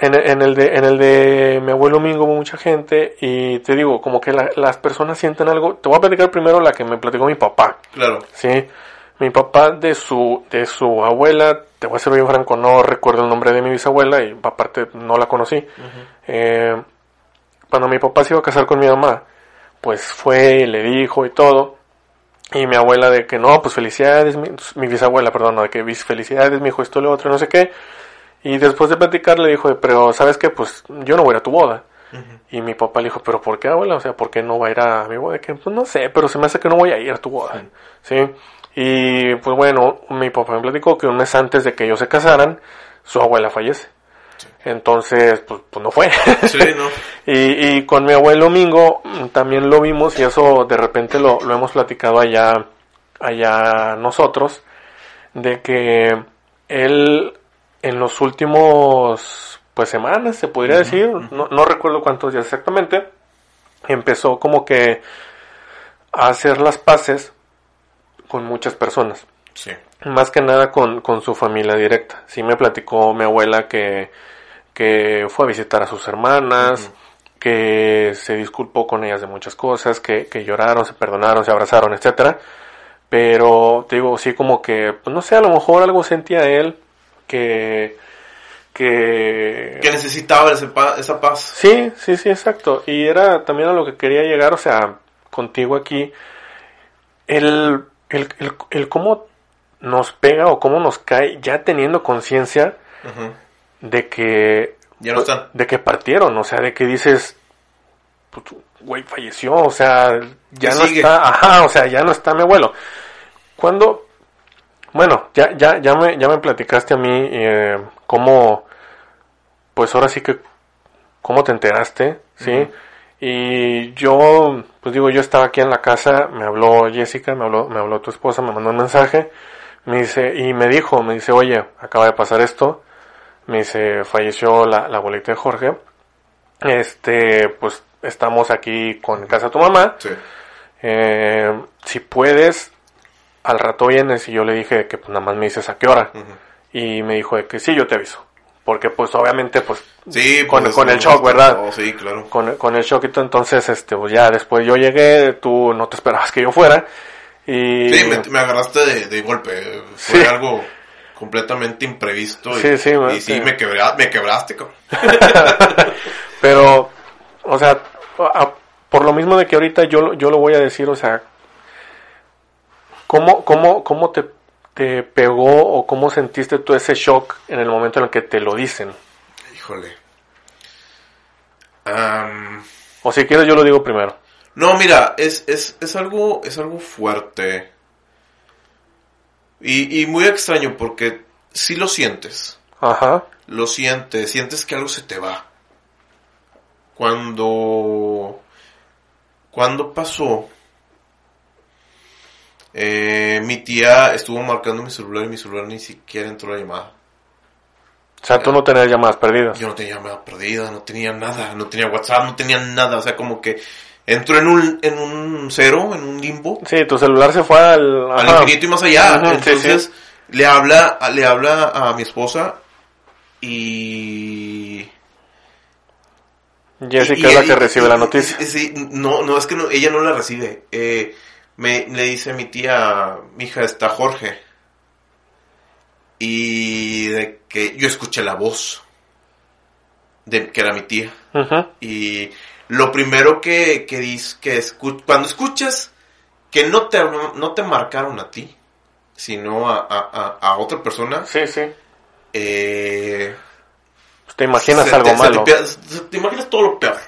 en, en, el de en el de mi abuelo Mingo hubo mucha gente y te digo como que las personas sienten algo. Te voy a platicar primero la que me platicó mi papá. Claro. Sí mi papá de su de su abuela te voy a ser bien franco, no recuerdo el nombre de mi bisabuela y aparte no la conocí. Eh, cuando mi papá se iba a casar con mi mamá, pues fue y le dijo y todo. Y mi abuela de que no, pues felicidades, mi, bisabuela, perdón, de que felicidades, mi hijo, esto, lo otro, no sé qué. Y después de platicar le dijo, pero ¿sabes qué? Pues yo no voy a ir a tu boda. Y mi papá le dijo, pero ¿por qué, abuela? O sea, ¿por qué no va a ir a mi boda? Que, pues no sé, pero se me hace que no voy a ir a tu boda. ¿Sí? Y pues bueno, mi papá me platicó que un mes antes de que ellos se casaran, su abuela fallece. Entonces, pues, pues, no fue. Sí, no. y, y con mi abuelo Mingo también lo vimos y eso de repente lo, lo hemos platicado allá allá nosotros de que él en los últimos pues semanas se podría decir no, no recuerdo cuántos días exactamente empezó como que a hacer las paces con muchas personas Sí. más que nada con, con su familia directa. Sí me platicó mi abuela que, que fue a visitar a sus hermanas, que se disculpó con ellas de muchas cosas, que, que lloraron, se perdonaron, se abrazaron, etcétera. Pero te digo, sí como que, pues no sé, a lo mejor algo sentía él que que Que necesitaba ese pa- esa paz. Sí, sí, sí, exacto. Y era también a lo que quería llegar, o sea, contigo aquí, el, el, el, el cómo nos pega o cómo nos cae ya teniendo conciencia de que Ya no están. de que partieron, o sea, de que dices, pues, güey, falleció, o sea, ya ¿Qué no sigue? está, ajá, o sea, ya no está mi abuelo. Cuando, bueno, ya, ya, ya me, ya me platicaste a mí eh, cómo, pues ahora sí que, cómo te enteraste, ¿sí? Ujú. Y yo, pues digo, yo estaba aquí en la casa, me habló Jessica, me habló, me habló tu esposa, me mandó un mensaje, me dice, y me dijo, me dice, oye, acaba de pasar esto, me dice, falleció la, la abuelita de Jorge, este, pues estamos aquí con casa de tu mamá, Sí. eh, si puedes, al rato vienes, y yo le dije que pues nada más me dices a qué hora, y me dijo de que sí, yo te aviso, porque pues obviamente pues Sí, Con- pues, con el shock, ¿verdad? sí, claro. con, con el shock y todo, entonces este, pues ya después yo llegué, tú no te esperabas que yo fuera, y... Sí, me, me agarraste de, de golpe. Fue Sí. algo completamente imprevisto. Y, Sí, sí, y sí, sí. me, quebra- me quebraste. Pero, o sea, a- por lo mismo de que ahorita yo, lo- yo lo voy a decir, o sea, ¿cómo, cómo, cómo te, te pegó o cómo sentiste tú ese shock en el momento en el que te lo dicen? Híjole. O si quieres yo lo digo primero. no, mira, es, es, es algo, es algo fuerte. Y, y muy extraño porque sí lo sientes. Ajá, Lo sientes, sientes que algo se te va. Cuando. Cuando pasó. Eh, mi tía estuvo marcando mi celular y mi celular ni siquiera entró la llamada. o sea, tú no tenías llamadas perdidas. Yo no tenía llamada perdida, no tenía nada, no tenía WhatsApp, no tenía nada. O sea, como que entró en un, en un cero, en un limbo, Sí, tu celular se fue al... al infinito y más allá. Ajá, Entonces, sí. le habla, le habla a mi esposa y Jessica Y- es la y- que recibe y- la noticia. Sí, no, no, es que no, ella no la recibe. Eh, me, le dice mi tía, mi hija está Jorge. Y de que yo escuché la voz de que era mi tía. Y lo primero que, que dice, que escu- cuando escuchas que no te, no te marcaron a ti, sino a, a, a, otra persona, Sí, sí. eh, Pues te imaginas se algo te- se malo. Te, se- te imaginas todo lo peor.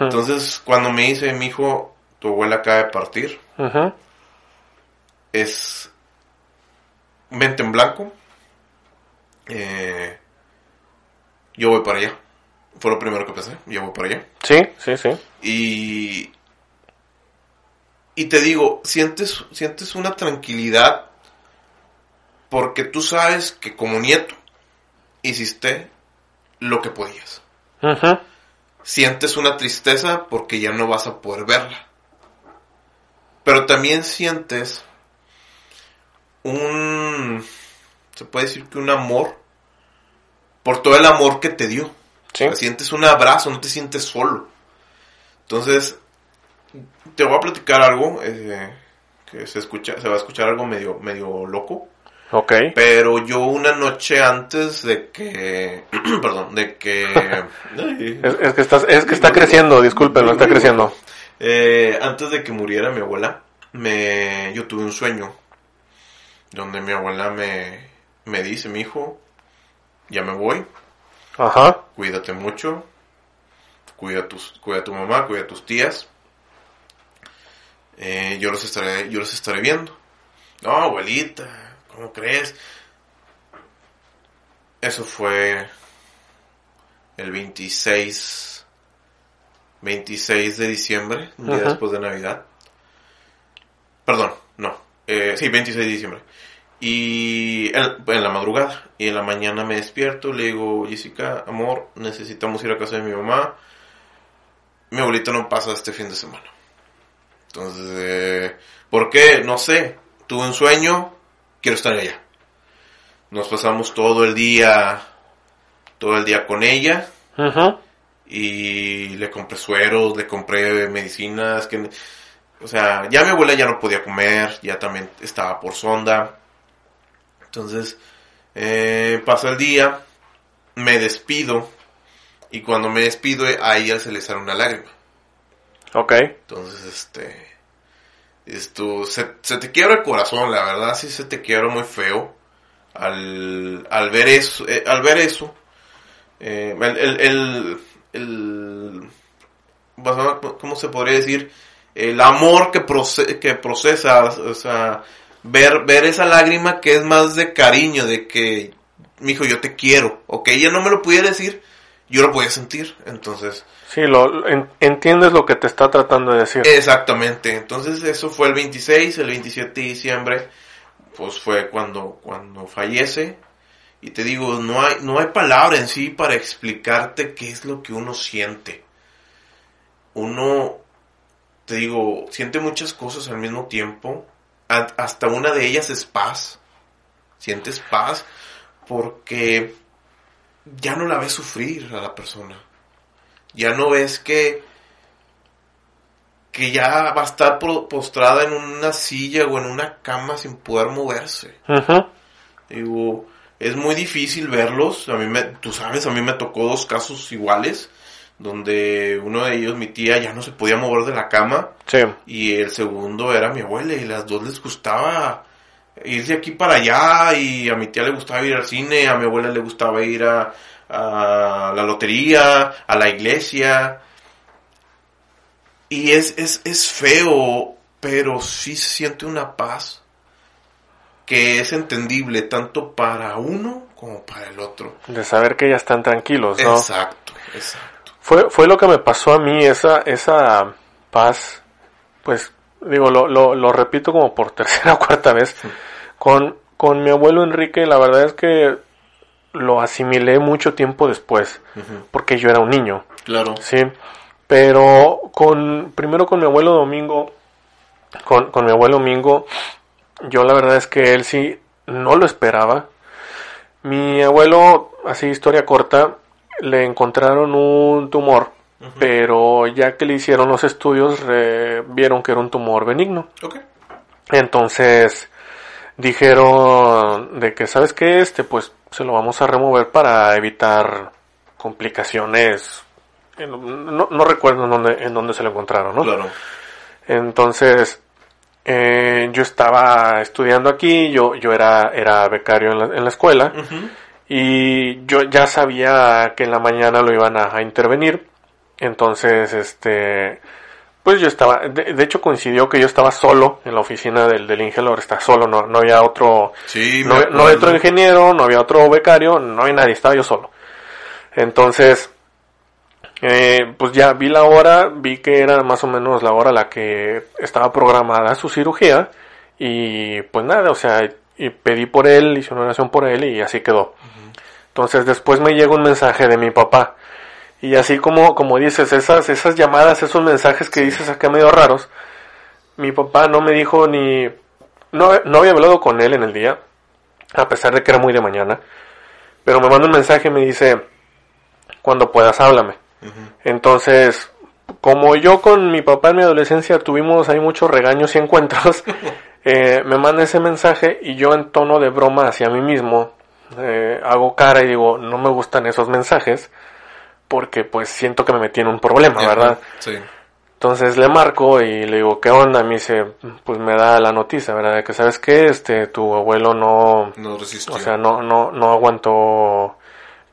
Entonces, cuando me dice mi hijo, tu abuela acaba de partir, es mente en blanco. Eh, yo voy para allá. Fue lo primero que pensé. Yo voy para allá. Sí, sí, sí. Y, y te digo, sientes, sientes una tranquilidad porque tú sabes que como nieto hiciste lo que podías. Sientes una tristeza porque ya no vas a poder verla. Pero también sientes un, se puede decir que un amor por todo el amor que te dio. Sí. O sea, sientes un abrazo, no te sientes solo. Entonces, te voy a platicar algo eh, que se escucha, se va a escuchar algo medio, medio loco. Ok. Pero yo una noche antes de que, perdón, de que, Ay, Es, es que estás, es que está creciendo, discúlpenlo, está creciendo. Eh, antes de que muriera mi abuela, me, yo tuve un sueño donde mi abuela me, me dice, mi hijo, ya me voy, Ajá. cuídate mucho, cuida a tus, cuida a tu mamá, cuida a tus tías, Eh, yo los estaré, yo los estaré viendo. No, abuelita, ¿cómo crees? Eso fue el 26, 26 de diciembre, un día Ajá. después de Navidad. Perdón, no. eh, sí, 26 de diciembre. Y en, en la madrugada. Y en la mañana me despierto, le digo, Jessica, amor, necesitamos ir a casa de mi mamá. Mi abuelita no pasa este fin de semana. Entonces, eh, ¿por qué? No sé. Tuve un sueño, quiero estar allá. Nos pasamos todo el día, todo el día con ella. Ujú. Y le compré sueros, le compré medicinas, que, o sea, ya mi abuela ya no podía comer, ya también estaba por sonda. Entonces, eh, pasa el día, me despido, y cuando me despido, a ella se le sale una lágrima. Ok. Entonces, este, esto, se, se te quiebra el corazón, la verdad, sí se te quiebra muy feo al, al ver eso, eh, al ver eso. Eh, el, el, el, el- ¿cómo se podría decir? El amor que, proce- que procesas, o sea, ver, ver esa lágrima que es más de cariño, de que, mijo, yo te quiero, ok, ella no me lo pudiera decir, yo lo podía sentir, entonces, Sí, lo, en- entiendes lo que te está tratando de decir. Exactamente, entonces eso fue el 26, el 27 de diciembre, pues fue cuando, cuando fallece. Y te digo, no hay, no hay palabra en sí para explicarte qué es lo que uno siente. Uno, te digo, siente muchas cosas al mismo tiempo. Hasta una de ellas es paz. Sientes paz porque ya no la ves sufrir a la persona. Ya no ves que que ya va a estar postrada en una silla o en una cama sin poder moverse. Digo, es muy difícil verlos. A mí me, tú sabes, a mí me tocó dos casos iguales, donde uno de ellos, mi tía, ya no se podía mover de la cama Sí. y el segundo era mi abuela y las dos les gustaba ir de aquí para allá y a mi tía le gustaba ir al cine, a mi abuela le gustaba ir a, a la lotería, a la iglesia. Y es, es, es feo, pero sí se siente una paz que es entendible tanto para uno como para el otro. De saber que ya están tranquilos, ¿no? Exacto, exacto. Fue, fue lo que me pasó a mí, esa, esa paz, pues, digo, lo, lo, lo repito como por tercera o cuarta vez. Con, con mi abuelo Enrique, la verdad es que lo asimilé mucho tiempo después, porque yo era un niño, Claro. ¿sí? Pero con, primero con mi abuelo Domingo, con, con mi abuelo Domingo, yo la verdad es que él sí no lo esperaba. Mi abuelo, así historia corta, le encontraron un tumor, pero ya que le hicieron los estudios, re- vieron que era un tumor benigno. Entonces dijeron de que, ¿sabes qué? Este, pues se lo vamos a remover para evitar complicaciones. No, no recuerdo en dónde, en dónde se lo encontraron, ¿no? Claro. Entonces, eh, yo estaba estudiando aquí, yo, yo era, era becario en la, en la escuela y yo ya sabía que en la mañana lo iban a, a intervenir. Entonces, este, pues yo estaba, de, de hecho coincidió que yo estaba solo en la oficina del, del Ingelor, está solo, no, no había otro, Sí, no, no había otro ingeniero, no había otro becario, no había nadie, estaba yo solo. Entonces, eh, pues ya vi la hora, vi que era más o menos la hora a la que estaba programada su cirugía y pues nada, o sea, y pedí por él, hice una oración por él y así quedó. Entonces después me llega un mensaje de mi papá y así como, como dices, esas, esas llamadas, esos mensajes que dices acá medio raros, mi papá no me dijo ni, no, no había hablado con él en el día, a pesar de que era muy de mañana, pero me manda un mensaje y me dice, cuando puedas háblame. Entonces, como yo con mi papá en mi adolescencia tuvimos ahí muchos regaños y encuentros, eh, me manda ese mensaje y yo en tono de broma hacia mí mismo eh, hago cara y digo, no me gustan esos mensajes porque pues siento que me metí en un problema, ¿verdad? Sí. Entonces le marco y le digo, ¿qué onda? Me dice, pues me da la noticia, ¿verdad? De que, ¿sabes qué? Este, tu abuelo no, No resistió. o sea, no, no, no aguantó.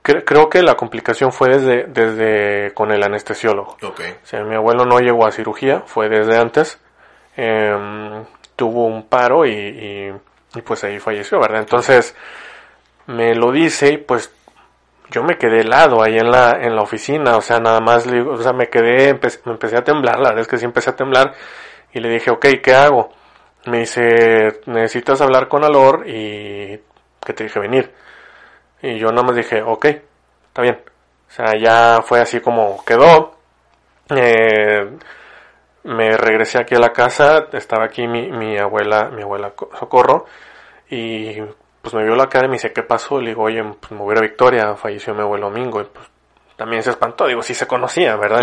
Cre- creo que la complicación fue desde, desde con el anestesiólogo. Ok. O sea, mi abuelo no llegó a cirugía, fue desde antes. Em, tuvo un paro y, y, y, pues ahí falleció, ¿verdad? Entonces me lo dice y pues yo me quedé helado ahí en la, en la oficina, o sea, nada más, le digo, o sea, me quedé, me empecé a temblar, la verdad es que sí empecé a temblar y le dije, ok, ¿qué hago? me dice, necesitas hablar con Alor y que te dije venir. Y yo nada más dije, ok, está bien. O sea, ya fue así como quedó. Eh, me regresé aquí a la casa, estaba aquí mi, mi abuela, mi abuela Socorro, y pues me vio la cara y me dice, ¿qué pasó? Le digo, oye, pues me voy a Victoria, falleció mi abuelo Domingo, y pues también se espantó, digo, sí se conocía, ¿verdad?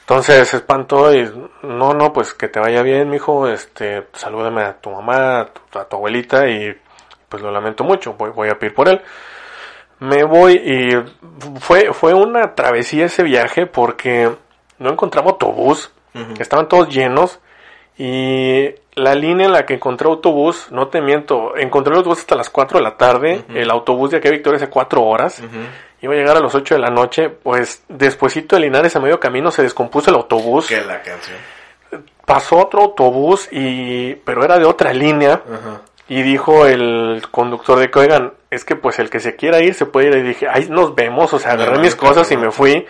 Entonces se espantó y, no, no, pues que te vaya bien, mijo, este, salúdame a tu mamá, a tu, abuelita y pues lo lamento mucho, voy, voy a pedir por él. Me voy y fue, fue una travesía ese viaje porque no encontraba autobús, estaban todos llenos y la línea en la que encontré autobús, no te miento, encontré el autobús hasta las 4 de la tarde, el autobús de aquí a Victoria hace 4 horas, iba a llegar a las 8 de la noche, pues despuesito de Linares a medio camino se descompuso el autobús. Que la canción. Pasó otro autobús y pero era de otra línea. Y dijo el conductor de que, oigan, es que pues el que se quiera ir se puede ir. Y dije, ahí nos vemos, o sea, agarré mis cosas y me fui.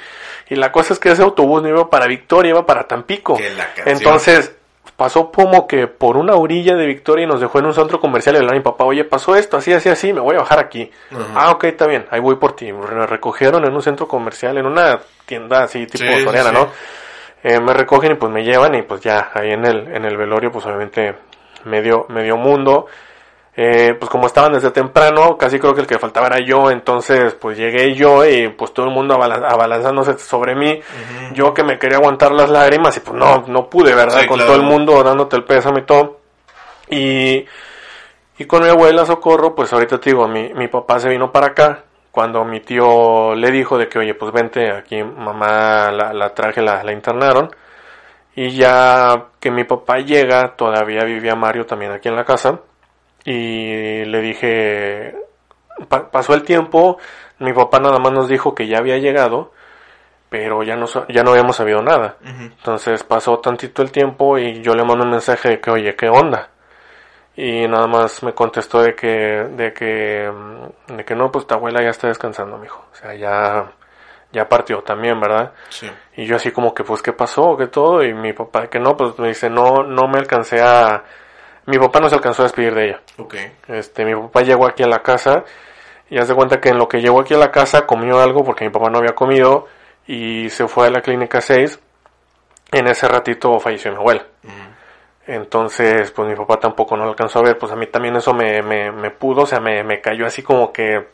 Y la cosa es que ese autobús no iba para Victoria, iba para Tampico. Entonces, pasó como que por una orilla de Victoria y nos dejó en un centro comercial y le a mi papá, oye, pasó esto, así, así, así, me voy a bajar aquí. Ah, ok, está bien, ahí voy por ti. Me recogieron en un centro comercial, en una tienda así, tipo Soriana, ¿no? Eh, me recogen y pues me llevan y pues ya, ahí en el, en el velorio, pues obviamente medio, medio mundo. Eh, pues como estaban desde temprano, casi creo que el que faltaba era yo, entonces pues llegué yo y pues todo el mundo abalanzándose sobre mí, yo que me quería aguantar las lágrimas y pues no, no pude, ¿verdad? con todo el mundo dándote el pésame y todo. Y, y con mi abuela Socorro, pues ahorita te digo, mi, mi papá se vino para acá, cuando mi tío le dijo de que, oye, pues vente, aquí mamá la, la traje, la, la internaron. Y ya que mi papá llega, todavía vivía Mario también aquí en la casa y le dije, pasó el tiempo, mi papá nada más nos dijo que ya había llegado, pero ya no, ya no habíamos sabido nada. Entonces pasó tantito el tiempo y yo le mando un mensaje de que, oye, ¿qué onda? Y nada más me contestó de que, de que, de que no, pues tu abuela ya está descansando, mijo. O sea, ya, ya partió también, ¿verdad? Sí. Y yo así como que, pues, ¿qué pasó? ¿Qué todo? Y mi papá, que no, pues me dice, no, no me alcancé a, mi papá no se alcanzó a despedir de ella. Okay. Este, mi papá llegó aquí a la casa y hace cuenta que en lo que llegó aquí a la casa comió algo porque mi papá no había comido y se fue a la clínica 6. En ese ratito falleció mi abuela. Entonces, pues mi papá tampoco no lo alcanzó a ver, pues a mí también eso me, me, me pudo, o sea, me, me cayó así como que,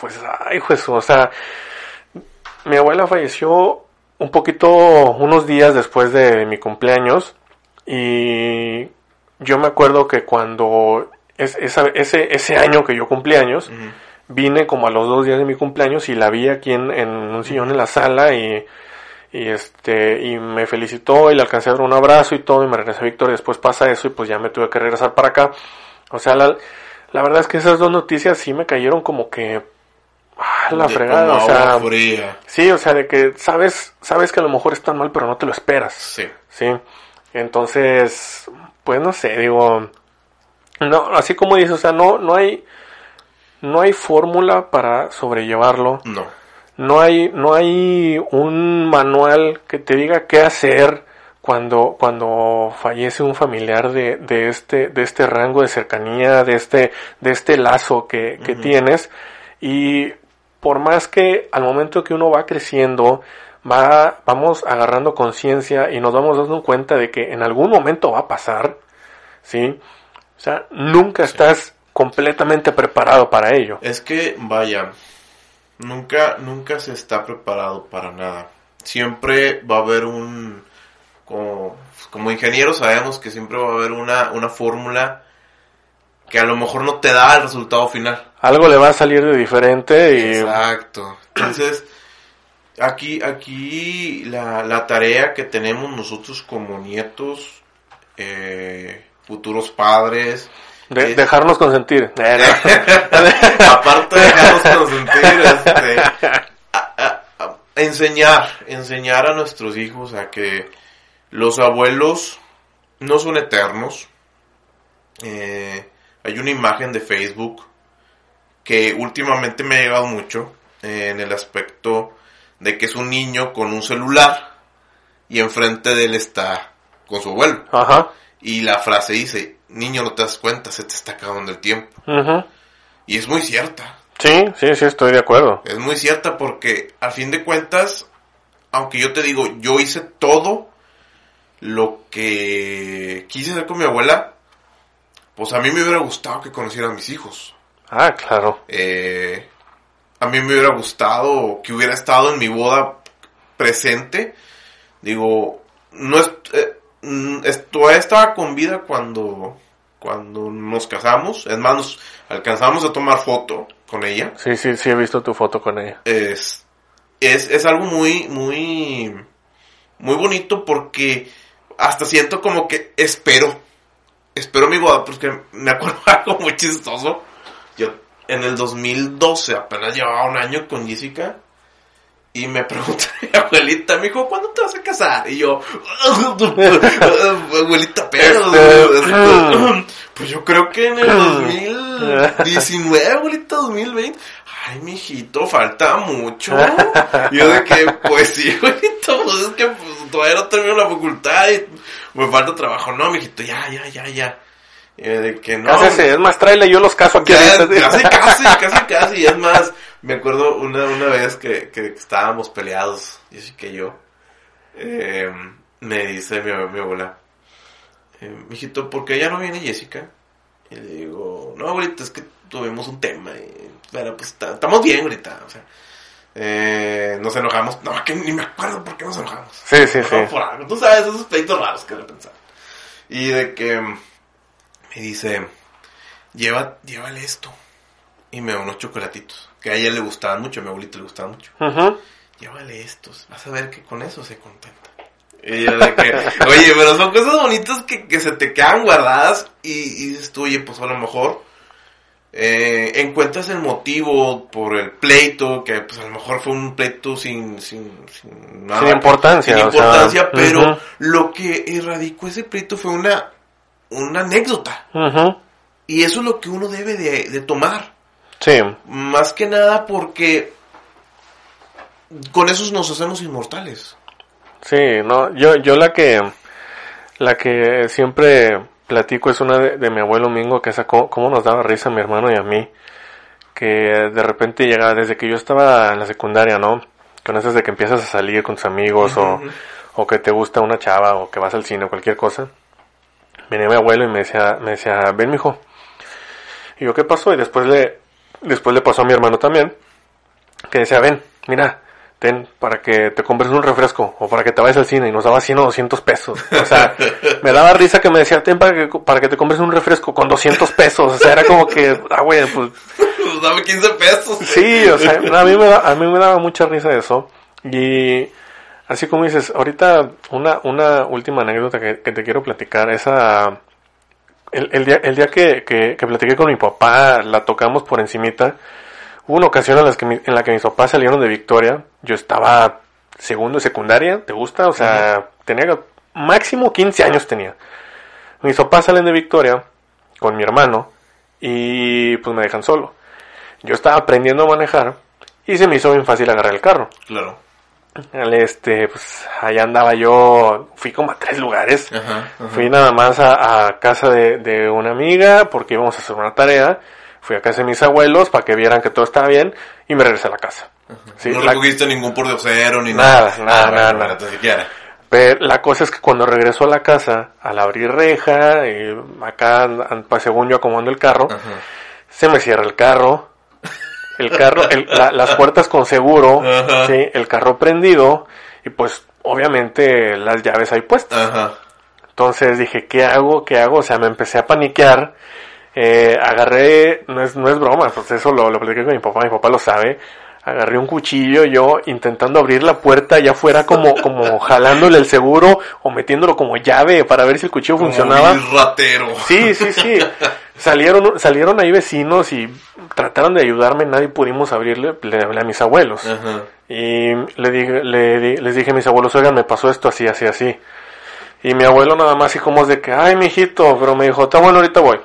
pues, ay, pues, o sea, mi abuela falleció un poquito, unos días después de mi cumpleaños y yo me acuerdo que cuando es, ese, ese año que yo cumplí años, vine como a los dos días de mi cumpleaños y la vi aquí en, en un sillón en la sala y, y, este y me felicitó y le alcancé a dar un abrazo y todo y me regresé a Victoria. Después pasa eso y pues ya me tuve que regresar para acá. O sea, la, la verdad es que esas dos noticias sí me cayeron como que ah, la fregada, o sea, sí, o sea, de que sabes, sabes que a lo mejor está mal, pero no te lo esperas. Sí. Sí. Entonces, pues no sé, digo, no, así como dices, o sea, no, no hay, no hay fórmula para sobrellevarlo. No. No hay, no hay un manual que te diga qué hacer cuando, cuando fallece un familiar de, de este, de este rango de cercanía, de este, de este lazo que, que tienes. Y por más que al momento que uno va creciendo, va, vamos agarrando conciencia y nos vamos dando cuenta de que en algún momento va a pasar, ¿sí? O sea, nunca estás completamente preparado para ello. Es que, vaya, nunca, nunca se está preparado para nada. Siempre va a haber un, como, como ingenieros sabemos que siempre va a haber una, una fórmula que a lo mejor no te da el resultado final. Algo le va a salir de diferente y... Exacto. Entonces, Aquí, aquí la, la tarea que tenemos nosotros como nietos, eh, futuros padres, de, dejarnos consentir. Aparte de dejarnos consentir, este, enseñar, enseñar a nuestros hijos a que los abuelos no son eternos. Eh, hay una imagen de Facebook que últimamente me ha llegado mucho eh, en el aspecto de que es un niño con un celular y enfrente de él está con su abuelo. Ajá. Y la frase dice, niño, no te das cuenta, se te está acabando el tiempo. Ujú. Y es muy cierta. Sí, sí, sí, estoy de acuerdo. Es muy cierta porque al fin de cuentas, aunque yo te digo, yo hice todo lo que quise hacer con mi abuela, pues a mí me hubiera gustado que conociera a mis hijos. Ah, claro. Eh, a mí me hubiera gustado que hubiera estado en mi boda presente. Digo, no es, eh, mm, es- todavía estaba con vida cuando, cuando nos casamos. Es más, nos alcanzamos a tomar foto con ella. Sí, sí, sí, he visto tu foto con ella. Es, es, es algo muy, muy, muy bonito porque hasta siento como que espero, espero mi boda porque me acuerdo algo muy chistoso. Yo en el 2012 apenas llevaba un año con Jessica y me pregunta mi abuelita, me dijo, ¿cuándo te vas a casar? Y yo, abuelita, pero, Este, pues yo creo que en el 2019, abuelita, 2020. Ay, mijito, falta mucho. Y yo de que, pues sí, abuelito, pues es que pues, todavía no termino la facultad y me falta trabajo. No, mijito, ya, ya, ya, ya. De que no. Cásese, es más, tráele yo los caso aquí. Ya, ahorita. casi, casi, casi, casi. Es más, me acuerdo una, una vez que, que estábamos peleados, Jessica y yo. eh, me dice mi, mi abuela, eh, mijito, ¿por qué ya no viene Jessica? Y le digo, no, abuelita, es que tuvimos un tema. y- pero pues ta- estamos bien ahorita. O sea, eh, nos enojamos. No, que ni me acuerdo por qué nos enojamos. Sí, sí, sí. No, por algo. Tú sabes, esos pleitos raros que de pensar. Y de que mm, me dice, Lleva, llévale esto. Y me da unos chocolatitos. Que a ella le gustaban mucho, a mi abuelita le gustaban mucho. Llévale estos. Vas a ver que con eso se contenta. Y yo de que, oye, pero son cosas bonitas que, que se te quedan guardadas y, y dices tú, oye, pues a lo mejor eh, encuentras el motivo por el pleito, que pues a lo mejor fue un pleito sin, sin, sin, nada, Sin importancia, sin o sea, importancia, pero lo que erradicó ese pleito fue una, una anécdota. Y eso es lo que uno debe de, de tomar. Sí, Más que nada porque con esos nos hacemos inmortales. sí, no, yo, yo la que, la que siempre platico es una de, de mi abuelo Mingo que sacó, cómo nos daba risa a mi hermano y a mí, que de repente llegaba, desde que yo estaba en la secundaria, ¿no? Con esas de que empiezas a salir con tus amigos o, o que te gusta una chava o que vas al cine o cualquier cosa. Venía mi abuelo y me decía, me decía, ven mijo. Y yo, ¿qué pasó? Y después le, después le pasó a mi hermano también, que decía, ven, mira, ten para que te compres un refresco o para que te vayas al cine y nos daba 100 o 200 pesos. O sea, me daba risa que me decía, ten para que, para que te compres un refresco con 200 pesos. O sea, era como que, ah, güey, pues Pues dame 15 pesos. Sí, o sea, a mí me, da- a mí me daba mucha risa eso. Y así como dices, ahorita una, una última anécdota que, que te quiero platicar. Esa, el, el día, el día que, que, que platiqué con mi papá, la tocamos por encimita. Hubo una ocasión en, las que mi- en la que mis papás salieron de Victoria. Yo estaba segundo de secundaria, ¿te gusta? O sea, tenía máximo 15 años tenía. Mis papás salen de Victoria con mi hermano y pues me dejan solo. Yo estaba aprendiendo a manejar y se me hizo bien fácil agarrar el carro. Claro. Este, pues allá andaba yo, fui como a tres lugares. Ajá. Fui nada más a, a casa de, de una amiga porque íbamos a hacer una tarea. Fui a casa de mis abuelos para que vieran que todo estaba bien y me regresé a la casa. Sí, no la- recogiste ningún pordiosero ni Nada, nada. nada, Ah, nada, nada. Ni siquiera. Pero la cosa es que cuando regreso a la casa, al abrir reja, y acá, según yo acomodando el carro, Ajá. se me cierra el carro, el carro, el- la- las puertas con seguro, sí, el carro prendido y pues obviamente las llaves ahí puestas. Ajá. Entonces dije, ¿qué hago? ¿Qué hago? O sea, me empecé a paniquear. Eh, agarré, no es, no es broma, pues eso lo, lo platiqué con mi papá, mi papá lo sabe. Agarré un cuchillo yo intentando abrir la puerta ya fuera como, como jalándole el seguro o metiéndolo como llave para ver si el cuchillo funcionaba. Vil ratero. Sí, sí, sí. Salieron, salieron ahí vecinos y trataron de ayudarme, nadie pudimos abrirle, le hablé a mis abuelos. Ajá. Y le dije, le les dije a mis abuelos, oigan, me pasó esto así, así, así. Y mi abuelo nada más así como es de que, ay, mijito, pero me dijo, está bueno, ahorita voy.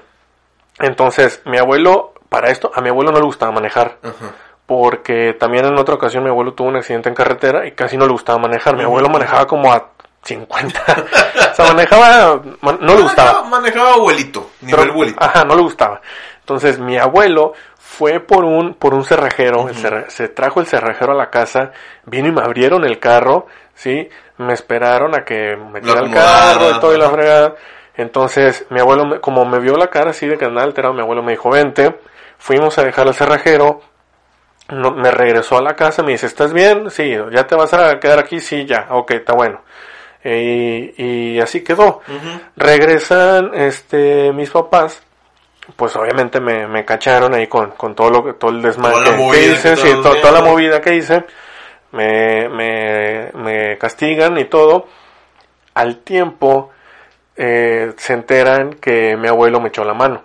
Entonces, mi abuelo, para esto, a mi abuelo no le gustaba manejar. Ajá. Porque también en otra ocasión mi abuelo tuvo un accidente en carretera y casi no le gustaba manejar. Mi abuelo manejaba como a 50. o sea, manejaba, man- no le gustaba. Manejaba, abuelito, nivel Pero- abuelito. Ajá, no le gustaba. Entonces mi abuelo fue por un, por un cerrajero, el cerra- se trajo el cerrajero a la casa, vino y me abrieron el carro, ¿sí? Me esperaron a que metiera el acomodara, carro y todo y la fregada. Entonces mi abuelo, me- como me vio la cara así de que andaba alterado, mi abuelo me dijo, vente, fuimos a dejar al cerrajero, no- me regresó a la casa, me dice, ¿estás bien? Sí, ¿ya te vas a quedar aquí? Sí, ya, ok, está bueno. Eh, y, así quedó. Regresan este mis papás, pues obviamente me, me cacharon ahí con, con todo lo que, todo el desmadre Toda que hice, que sí, estabas to- toda la movida que hice, me, me, me castigan y todo. Al tiempo eh, se enteran que mi abuelo me echó la mano,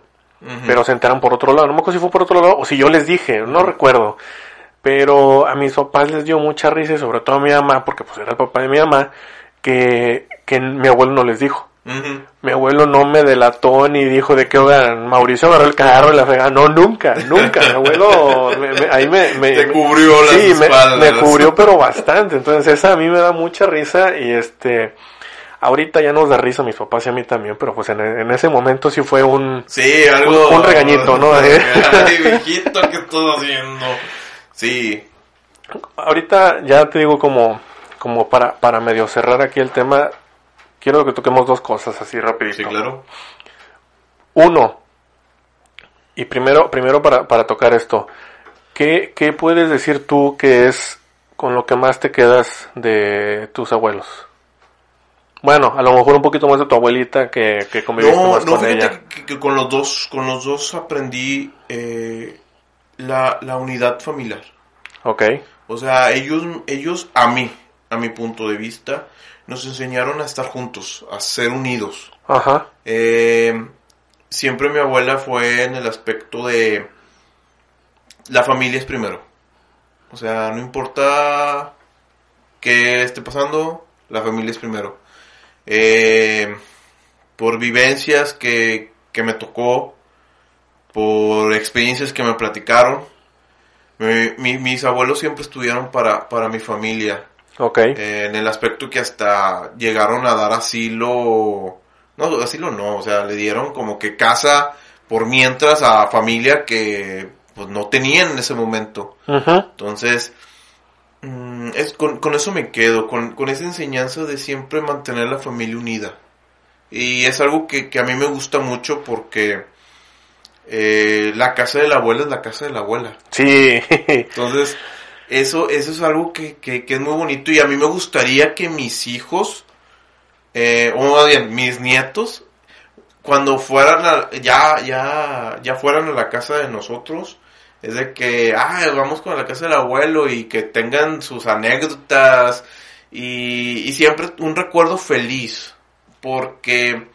pero se enteran por otro lado. No me acuerdo si fue por otro lado o si yo les dije, no recuerdo. Pero a mis papás les dio mucha risa y sobre todo a mi mamá, porque pues era el papá de mi mamá, que, que mi abuelo no les dijo. Mi abuelo no me delató ni dijo de que, oigan, Mauricio agarró el carro y la fregada. No, nunca, nunca. Mi abuelo me- me- ahí me... me Te me- cubrió las sí, espaldas. me cubrió pero bastante. Entonces esa a mí me da mucha risa y este... Ahorita ya nos da risa a mis papás y a mí también, pero pues en, en ese momento sí fue un... Sí, algo. Un- un regañito, ¿no? Ay, viejito, ¿qué estás haciendo? Sí. Ahorita ya te digo como, como para, para medio cerrar aquí el tema, quiero que toquemos dos cosas así rapidito. Sí, claro. Uno, y primero, primero para, para tocar esto, ¿qué, ¿qué puedes decir tú que es con lo que más te quedas de tus abuelos? Bueno, a lo mejor un poquito más de tu abuelita que, que conviviste No, más no, con ella. fíjate que, que con los dos, con los dos aprendí eh, la, la unidad familiar. Ok, O sea, ellos, ellos, a mí, a mi punto de vista, nos enseñaron a estar juntos, a ser unidos. ajá, Eh, siempre mi abuela fue en el aspecto de la familia es primero. O sea, no importa qué esté pasando, la familia es primero. Eh, por vivencias que, que me tocó, por experiencias que me platicaron, mi- mi- mis abuelos siempre estuvieron para, para mi familia. ok, Eh, en el aspecto que hasta llegaron a dar asilo, no, asilo no, o sea, le dieron como que casa por mientras a familia que pues no tenían en ese momento. Entonces, mm, es, con, con eso me quedo, con, con esa enseñanza de siempre mantener la familia unida. Y es algo que, que a mí me gusta mucho porque eh, la casa de la abuela es la casa de la abuela. sí, Entonces, eso, eso es algo que, que, que es muy bonito y a mí me gustaría que mis hijos, eh, o más bien, mis nietos, cuando fueran a, ya, ya, ya fueran a la casa de nosotros, es de que, ah, vamos con la casa del abuelo y que tengan sus anécdotas y, y siempre un recuerdo feliz, porque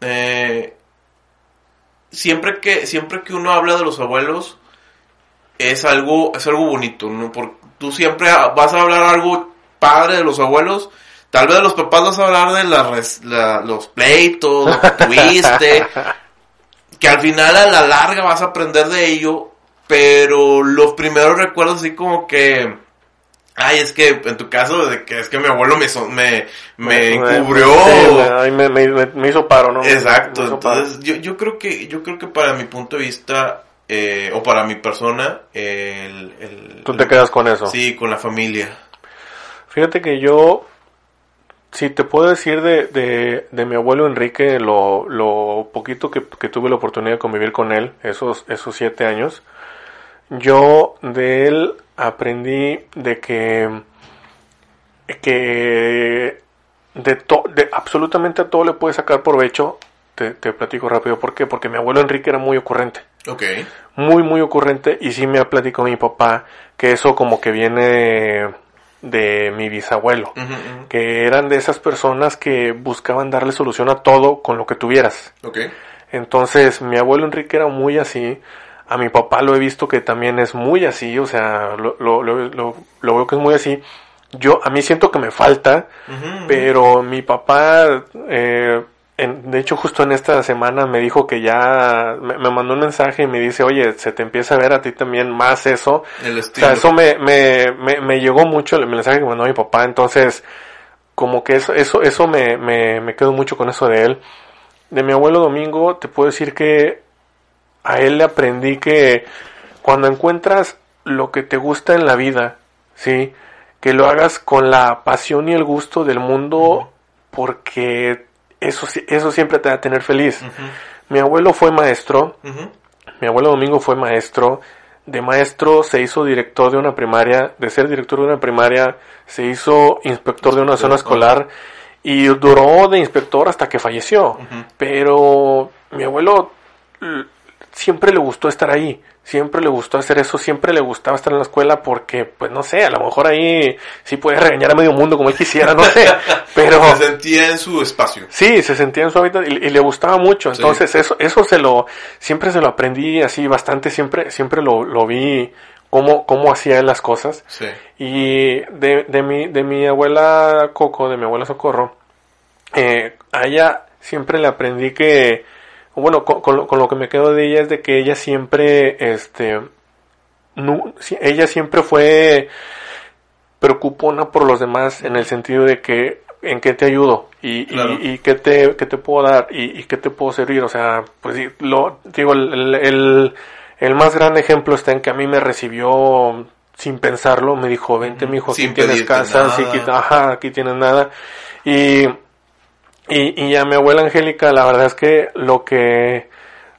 eh, siempre que, siempre que uno habla de los abuelos, es algo, es algo bonito, ¿no? Porque tú siempre vas a hablar algo padre de los abuelos, tal vez de los papás vas a hablar de las res- la- los pleitos, lo que tuviste, que al final a la larga vas a aprender de ello, pero los primeros recuerdos así como que, ay, es que en tu caso, de que es que mi abuelo me, so- me, me encubrió. Sí, me- hizo paro, ¿no? Exacto, entonces yo, yo creo que yo creo que para mi punto de vista eh, o para mi persona el, el- Tú te quedas con eso. sí con la familia Fíjate que yo, si te puedo decir de, de, de mi abuelo Enrique, lo, lo poquito que, que tuve la oportunidad de convivir con él, esos, esos siete años, yo de él aprendí de que, que de, to- de absolutamente a todo le puede sacar provecho. Te, te platico rápido, ¿por qué? Porque mi abuelo Enrique era muy ocurrente ok muy muy ocurrente y sí me ha platicado mi papá que eso como que viene de mi bisabuelo, que eran de esas personas que buscaban darle solución a todo con lo que tuvieras. ok Entonces mi abuelo Enrique era muy así, a mi papá lo he visto que también es muy así, o sea, lo, lo, lo, lo- veo que es muy así. Yo, a mí siento que me falta, pero mi papá, eh, en- de hecho justo en esta semana me dijo que ya, me, me mandó un mensaje y me dice, oye, se te empieza a ver a ti también más eso. el O sea, eso me, me, me, me llegó mucho el mensaje que mandó mi papá, entonces, como que eso, eso, eso me, me, me quedo mucho con eso de él. De mi abuelo Domingo, te puedo decir que a él le aprendí que cuando encuentras lo que te gusta en la vida, ¿sí? Que lo hagas con la pasión y el gusto del mundo, porque eso, eso siempre te va a tener feliz. Mi abuelo fue maestro, mi abuelo Domingo fue maestro, de maestro se hizo director de una primaria, de ser director de una primaria se hizo inspector de una zona escolar y duró de inspector hasta que falleció. Pero mi abuelo siempre le gustó estar ahí, siempre le gustó hacer eso, siempre le gustaba estar en la escuela porque, pues no sé, a lo mejor ahí sí puede regañar a medio mundo como él quisiera, no sé, pero... Se sentía en su espacio. Sí, se sentía en su hábitat y, y le gustaba mucho. Sí. Entonces, eso, eso se lo, siempre se lo aprendí así bastante, siempre, siempre lo, lo vi cómo, cómo hacía él las cosas. Sí. Y de, de mi, de mi abuela Coco, de mi abuela Socorro, eh, a ella siempre le aprendí que, bueno, con, con lo, con lo que me quedo de ella es de que ella siempre, este, ella siempre fue preocupona por los demás en el sentido de que en qué te ayudo y, y- Claro. y, qué te qué te puedo dar y, y qué te puedo servir o sea pues lo digo el, el, más gran ejemplo está en que a mí me recibió sin pensarlo me dijo vente mi hijo aquí tienes casa sí, nada. aquí, ajá, aquí tienes nada y y, y a mi abuela Angélica, la verdad es que lo que,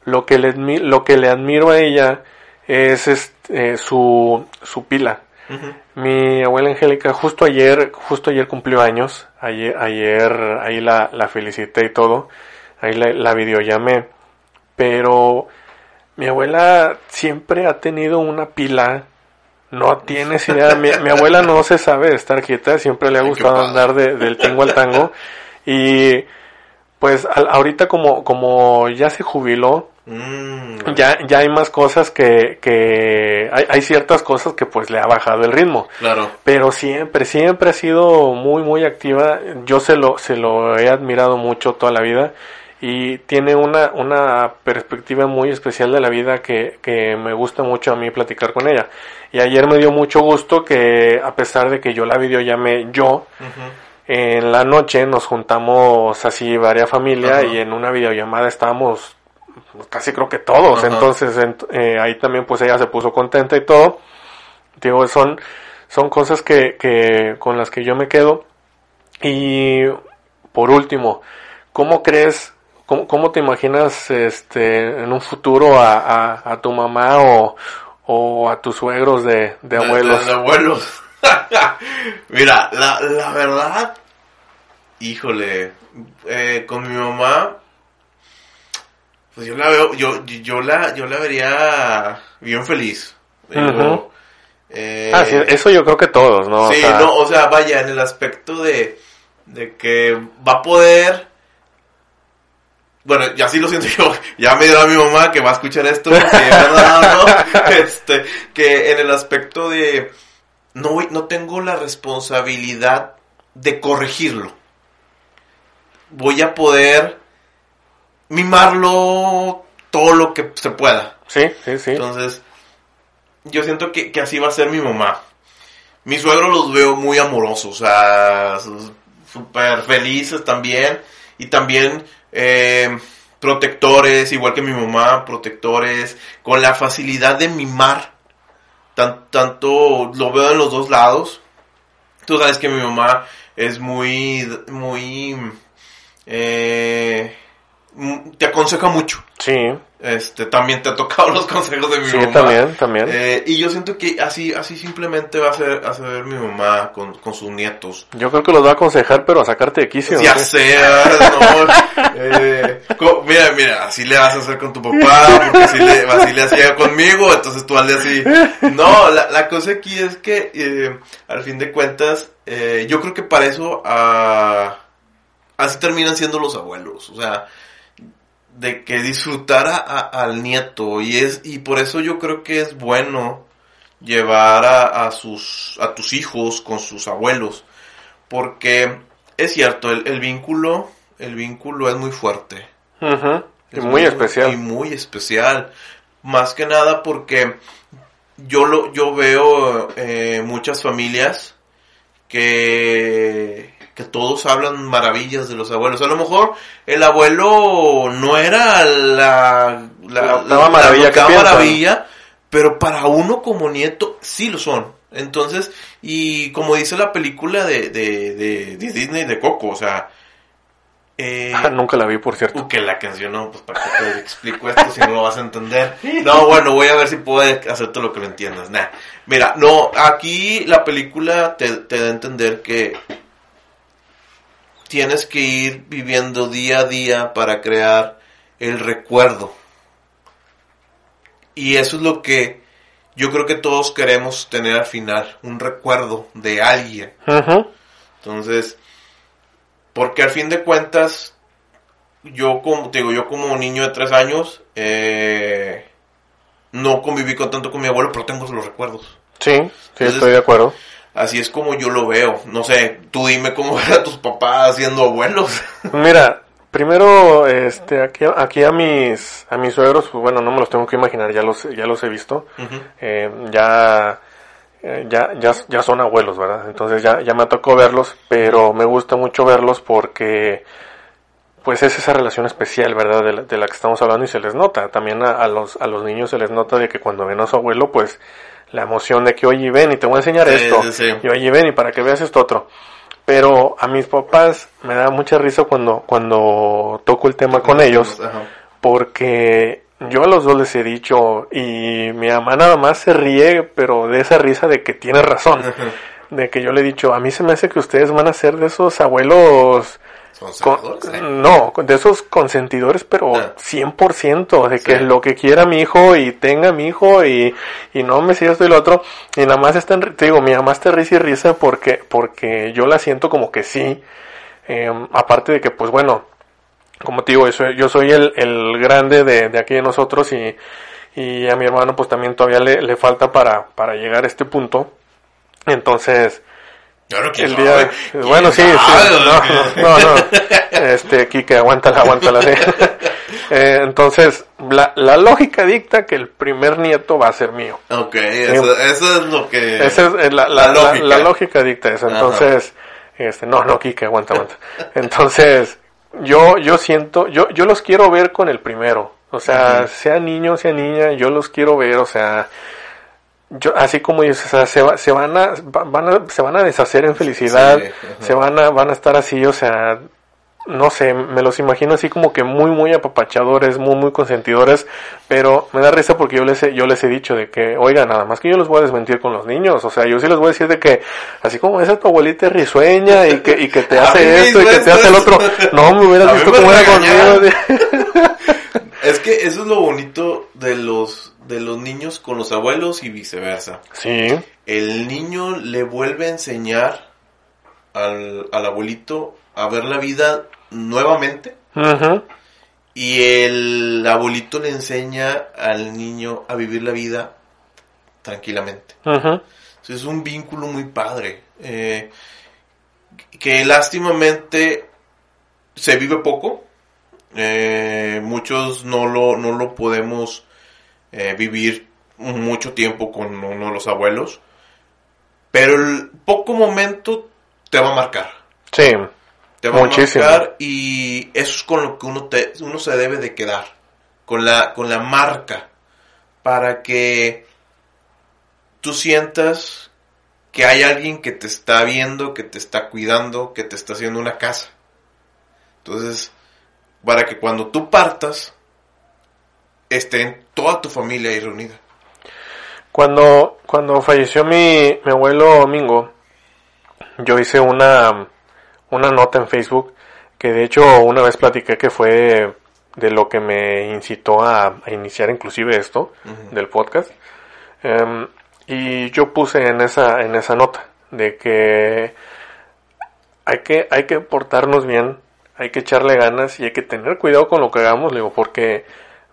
lo que le, lo que le admiro a ella es este, su, su pila. Mi abuela Angélica justo ayer, justo ayer cumplió años, ayer, ayer ahí la, la felicité y todo, ahí la, la videollamé, pero mi abuela siempre ha tenido una pila, no tienes idea, mi, mi abuela no se sabe estar quieta, siempre le ha gustado andar de- del tango al tango, y pues al- ahorita como, como ya se jubiló, Mm. ya, ya hay más cosas que, que hay, hay ciertas cosas que pues le ha bajado el ritmo. Claro. Pero siempre, siempre ha sido muy, muy activa. Yo se lo, se lo he admirado mucho toda la vida. Y tiene una, una perspectiva muy especial de la vida que, que me gusta mucho a mí platicar con ella. Y ayer me dio mucho gusto que, a pesar de que yo la videollamé yo. En la noche nos juntamos así varias familia Ajá. y en una videollamada estábamos casi creo que todos. Ajá. Entonces ent- eh, ahí también pues ella se puso contenta y todo. Digo, son, son cosas que, que con las que yo me quedo. Y por último, ¿cómo crees, cómo, cómo te imaginas este en un futuro a, a, a tu mamá o, o a tus suegros de, de abuelos? De, de abuelos. Mira, la, la verdad, híjole, eh, con mi mamá, pues yo la veo, yo, yo la, yo la vería bien feliz. Eh, Ah, sí, eso yo creo que todos, ¿no? O sí, sea, no, o sea, vaya, en el aspecto de, de que va a poder, bueno, ya sí lo siento yo, ya me dio a mi mamá que va a escuchar esto, que es verdad, ¿no? Este, que en el aspecto de, no, no tengo la responsabilidad de corregirlo. Voy a poder mimarlo todo lo que se pueda. Sí, sí, sí. Entonces, yo siento que, que así va a ser mi mamá. Mis suegros los veo muy amorosos, o sea, súper felices también. Y también eh, protectores, igual que mi mamá, protectores, con la facilidad de mimar. Tan- tanto lo veo en los dos lados. Tú sabes que mi mamá es muy, muy, eh, te aconseja mucho. Sí, Este, también te ha tocado los consejos de mi sí, mamá. también, también. Eh, y yo siento que así, así simplemente va a ser, a ser mi mamá con, con sus nietos. Yo creo que los va a aconsejar, pero a sacarte de quicio. Ya sé, no, eh, mira, mira, así le vas a hacer con tu papá, porque así le, así le hacía conmigo, entonces tú hazle así. No, la, la cosa aquí es que, eh, al fin de cuentas, eh, yo creo que para eso, ah, así terminan siendo los abuelos, o sea, de que disfrutara a- al nieto. Y es y por eso yo creo que es bueno llevar a, a sus a tus hijos con sus abuelos. Porque es cierto el, el vínculo el vínculo es muy fuerte. Y es muy especial. y muy especial. Más que nada porque yo lo yo veo eh, muchas familias que que todos hablan maravillas de los abuelos. A lo mejor el abuelo no era la, la, La maravilla que maravilla, pero para uno como nieto sí lo son. Entonces, y como dice la película de, de, de, de Disney de Coco, o sea, eh, Nunca la vi, por cierto. Uh, que la canción, no, pues para qué te explico esto si no lo vas a entender. No, bueno, voy a ver si puedo hacerte lo que lo entiendas. Nah. Mira, no, aquí la película te, te da a entender que tienes que ir viviendo día a día para crear el recuerdo. Y eso es lo que yo creo que todos queremos tener al final, un recuerdo de alguien. Entonces, porque al fin de cuentas, yo como, te digo, yo como niño de tres años, eh, no conviví con tanto con mi abuelo, pero tengo los recuerdos. Sí, sí, Entonces- estoy de acuerdo. Así es como yo lo veo. No sé, tú dime cómo a tus papás siendo abuelos. Mira, primero, este, aquí, aquí a mis, a mis suegros, pues bueno, no me los tengo que imaginar, ya los, ya los he visto. Eh, ya, eh, ya, ya, ya son abuelos, ¿verdad? Entonces ya, ya me tocó verlos, pero me gusta mucho verlos porque, pues es esa relación especial, ¿verdad? De la, de la que estamos hablando y se les nota. También a, a los, a los niños se les nota de que cuando ven a su abuelo, pues la emoción de que, oye, ven y te voy a enseñar Sí, esto. sí. Y oye, ven y para que veas esto otro. Pero a mis papás me da mucha risa cuando, cuando toco el tema con ellos Ajá. porque yo a los dos les he dicho y mi mamá nada más se ríe, pero de esa risa de que tiene razón, de que yo le he dicho, a mí se me hace que ustedes van a ser de esos abuelos, con- ¿eh? no, de esos consentidores, pero Ah. 100%, de que Sí. lo que quiera mi hijo y tenga mi hijo y, y no me siga esto y lo otro, y nada más están, te digo, mi mamá está risa y risa porque, porque yo la siento como que sí, eh, aparte de que pues bueno, como te digo, yo soy, yo soy el, el grande de, de aquí de nosotros y, y a mi hermano pues también todavía le, le falta para, para llegar a este punto. Entonces, Claro, ¿quién el día? ¿Quién bueno, sí, sí, no, no, no, este, Kike, aguántala, aguántala, sí. Eh, entonces, la, la lógica dicta que el primer nieto va a ser mío. Ok, eso, eso es lo que... Esa es eh, la, la, La lógica. la lógica dicta eso. Ajá. Entonces, este, no, no, Kike, aguanta, aguanta. Entonces, yo, yo siento, yo, yo los quiero ver con el primero. O sea, Ujú. sea niño, sea niña, yo los quiero ver, o sea, yo, así como ellos, o sea, se, va- se van a, va- van a, se van a deshacer en felicidad, Sí, se van a, van a estar así, o sea, no sé, me los imagino así como que muy, muy apapachadores, muy, muy consentidores, pero me da risa porque yo les he, yo les he dicho de que, oiga, nada más que yo los voy a desmentir con los niños, o sea, yo sí les voy a decir de que, así como esa tu abuelita es risueña y que, y que te hace esto y que te hace el otro, no me hubieras visto cómo era conmigo. Es que eso es lo bonito de los, de los niños con los abuelos y viceversa. Sí, El niño le vuelve a enseñar al, al abuelito a ver la vida nuevamente ujú, y el abuelito le enseña al niño a vivir la vida tranquilamente. Entonces, es un vínculo muy padre. eh, que lástimamente se vive poco. eh, muchos no lo, no lo podemos eh, vivir mucho tiempo con uno de los abuelos. Pero el poco momento te va a marcar. sí, Te va Muchísimo. a marcar y eso es con lo que uno, te, uno se debe de quedar. Con la, con la marca. Para que tú sientas que hay alguien que te está viendo, que te está cuidando, que te está haciendo una casa. Entonces, para que cuando tú partas, estén toda tu familia ahí reunida. Cuando, cuando falleció mi, mi abuelo Domingo, yo hice una, una nota en Facebook que de hecho una vez platiqué que fue de lo que me incitó a, a iniciar inclusive esto del podcast. Em, y yo puse en esa, en esa nota de que hay que, hay que portarnos bien, hay que echarle ganas y hay que tener cuidado con lo que hagamos, le digo, porque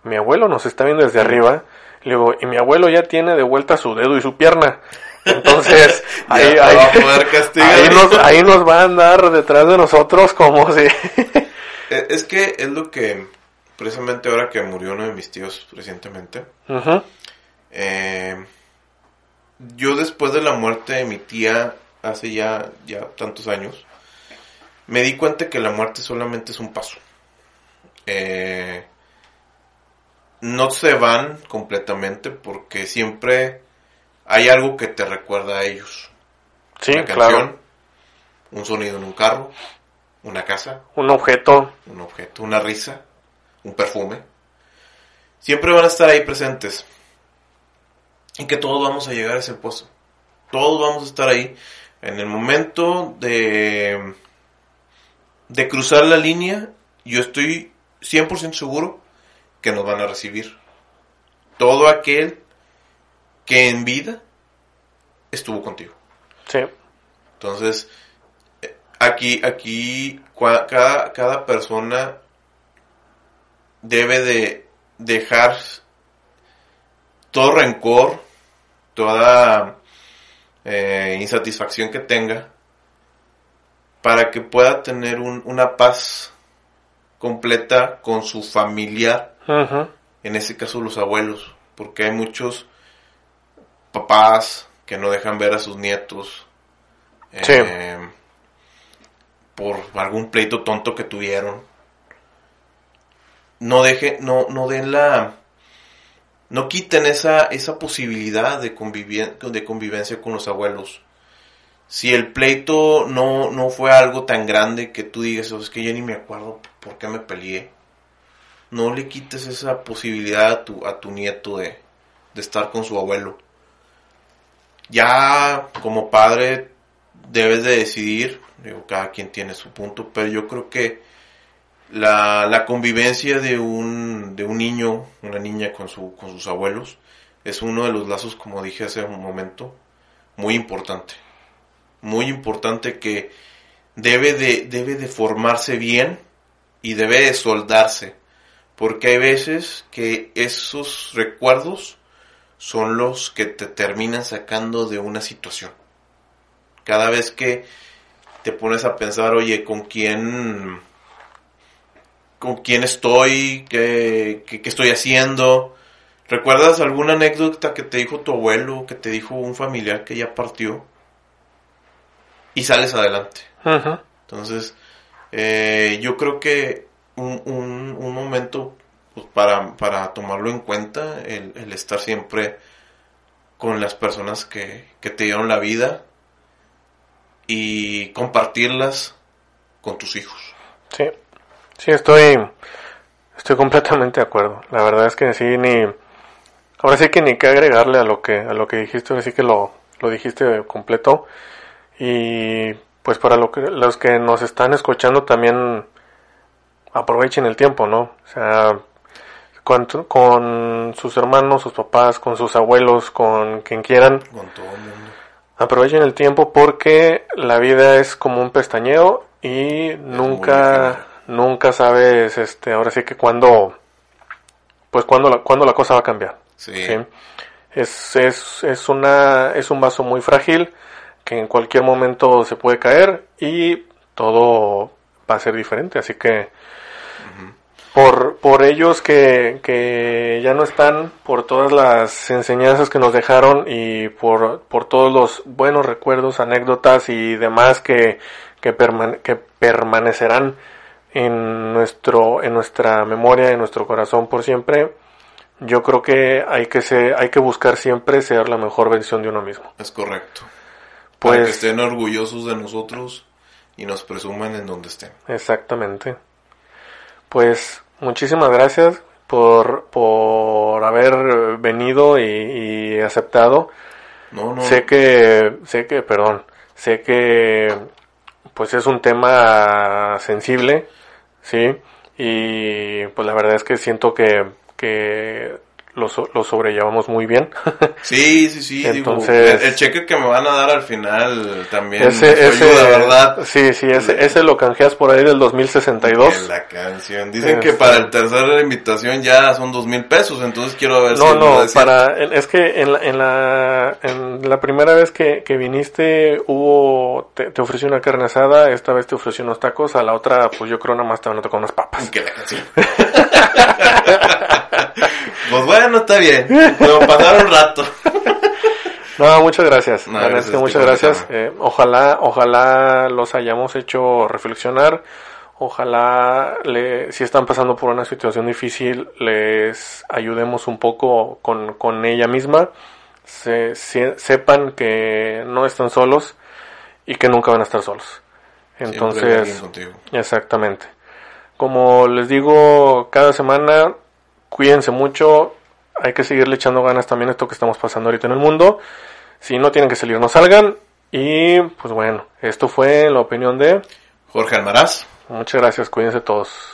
mi abuelo nos está viendo desde arriba, le digo, y mi abuelo ya tiene de vuelta su dedo y su pierna. Entonces, ahí, ahí- ahí nos, ahí nos va a andar detrás de nosotros como si... Eh, Es que es lo que, precisamente ahora que murió uno de mis tíos recientemente, eh, yo después de la muerte de mi tía, hace ya, ya tantos años, me di cuenta que la muerte solamente es un paso. Eh, no se van completamente porque siempre hay algo que te recuerda a ellos. Sí, una claro. canción, un sonido en un carro, una casa, Un objeto. un objeto, una risa, un perfume. Siempre van a estar ahí presentes. Y que todos vamos a llegar a ese pozo. Todos vamos a estar ahí. En el momento de, de cruzar la línea, yo estoy 100% seguro que nos van a recibir. Todo aquel que en vida estuvo contigo. Sí. Entonces, eh, aquí, aquí, cada, cada persona debe de dejar todo rencor, toda eh, insatisfacción que tenga, para que pueda tener un- una paz completa con su familiar, Ujú. en ese caso los abuelos, porque hay muchos papás que no dejan ver a sus nietos Sí. eh, por algún pleito tonto que tuvieron. No deje, no, no den la, no quiten esa, esa posibilidad de, de convivencia con los abuelos. Si el pleito no, no fue algo tan grande que tú digas, "Oh, es que yo ni me acuerdo por qué me peleé no le quites esa posibilidad a tu, a tu nieto de, de estar con su abuelo. Ya como padre debes de decidir, digo, cada quien tiene su punto, pero yo creo que la, la convivencia de un, de un niño, una niña con, su, con sus abuelos, es uno de los lazos, como dije hace un momento, muy importante. Muy importante que debe de, debe de formarse bien y debe de soldarse. Porque hay veces que esos recuerdos son los que te terminan sacando de una situación. Cada vez que te pones a pensar, oye, ¿con quién, con quién estoy? ¿Qué, qué, qué estoy haciendo? ¿Recuerdas alguna anécdota que te dijo tu abuelo, que te dijo un familiar que ya partió? Y sales adelante. Entonces, eh, yo creo que un, un, un momento pues, para, para tomarlo en cuenta, el, el estar siempre con las personas que, que te dieron la vida y compartirlas con tus hijos. Sí, sí, estoy, estoy completamente de acuerdo. La verdad es que sí, ni, ahora sí que ni qué agregarle a lo que, a lo que dijiste, ahora sí que lo, lo dijiste completo. Y pues para lo que, los que nos están escuchando también aprovechen el tiempo, ¿no? O sea, con, con sus hermanos, sus papás, con sus abuelos, con quien quieran, Con todo el mundo. Aprovechen el tiempo porque la vida es como un pestañeo y nunca, nunca sabes, este, ahora sí que cuando, pues cuando la, cuando la cosa va a cambiar. Sí. ¿sí? Es, es, es una, es un vaso muy frágil que en cualquier momento se puede caer y todo va a ser diferente. Así que por, por ellos que, que ya no están, por todas las enseñanzas que nos dejaron y por, por todos los buenos recuerdos, anécdotas y demás que, que, permane- que permanecerán en nuestro, en nuestra memoria, en nuestro corazón por siempre, yo creo que hay que ser, hay que buscar siempre ser la mejor versión de uno mismo. Es correcto. Para que Pues, estén orgullosos de nosotros y nos presuman en donde estén. exactamente. Pues, muchísimas gracias por, por haber venido y, y aceptado. No, no. Sé que, sé que, perdón, sé que, pues es un tema sensible, ¿sí? Y pues la verdad es que siento que, que lo, lo sobrellevamos muy bien. Sí, sí, sí. digo, Entonces- el, el cheque que me van a dar al final también ese, ese, ayuda, ¿verdad? Sí, sí, ese, ese lo canjeas por ahí del 2062. En la canción. Dicen que para el tercer invitación ya son dos mil pesos, entonces quiero ver si No, es no, cierto. para, es que en la, en la, en la primera vez que, que viniste hubo, te, te ofrecí una carne asada, esta vez te ofrecí unos tacos, a la otra pues yo creo nada más te van a tocar unas papas. Que la canción. pues bueno, está bien. Pero pasar un rato. No, muchas gracias. No, es que muchas gracias. Eh, ojalá, ojalá los hayamos hecho reflexionar. Ojalá, le, si están pasando por una situación difícil, les ayudemos un poco con, con ella misma. Se, se- sepan que no están solos y que nunca van a estar solos. Entonces. Exactamente. Como les digo cada semana, cuídense mucho. Hay que seguirle echando ganas también a esto que estamos pasando ahorita en el mundo. Si no tienen que salir, no salgan. Y pues bueno, esto fue la opinión de... Jorge Almaraz. Muchas gracias, cuídense todos.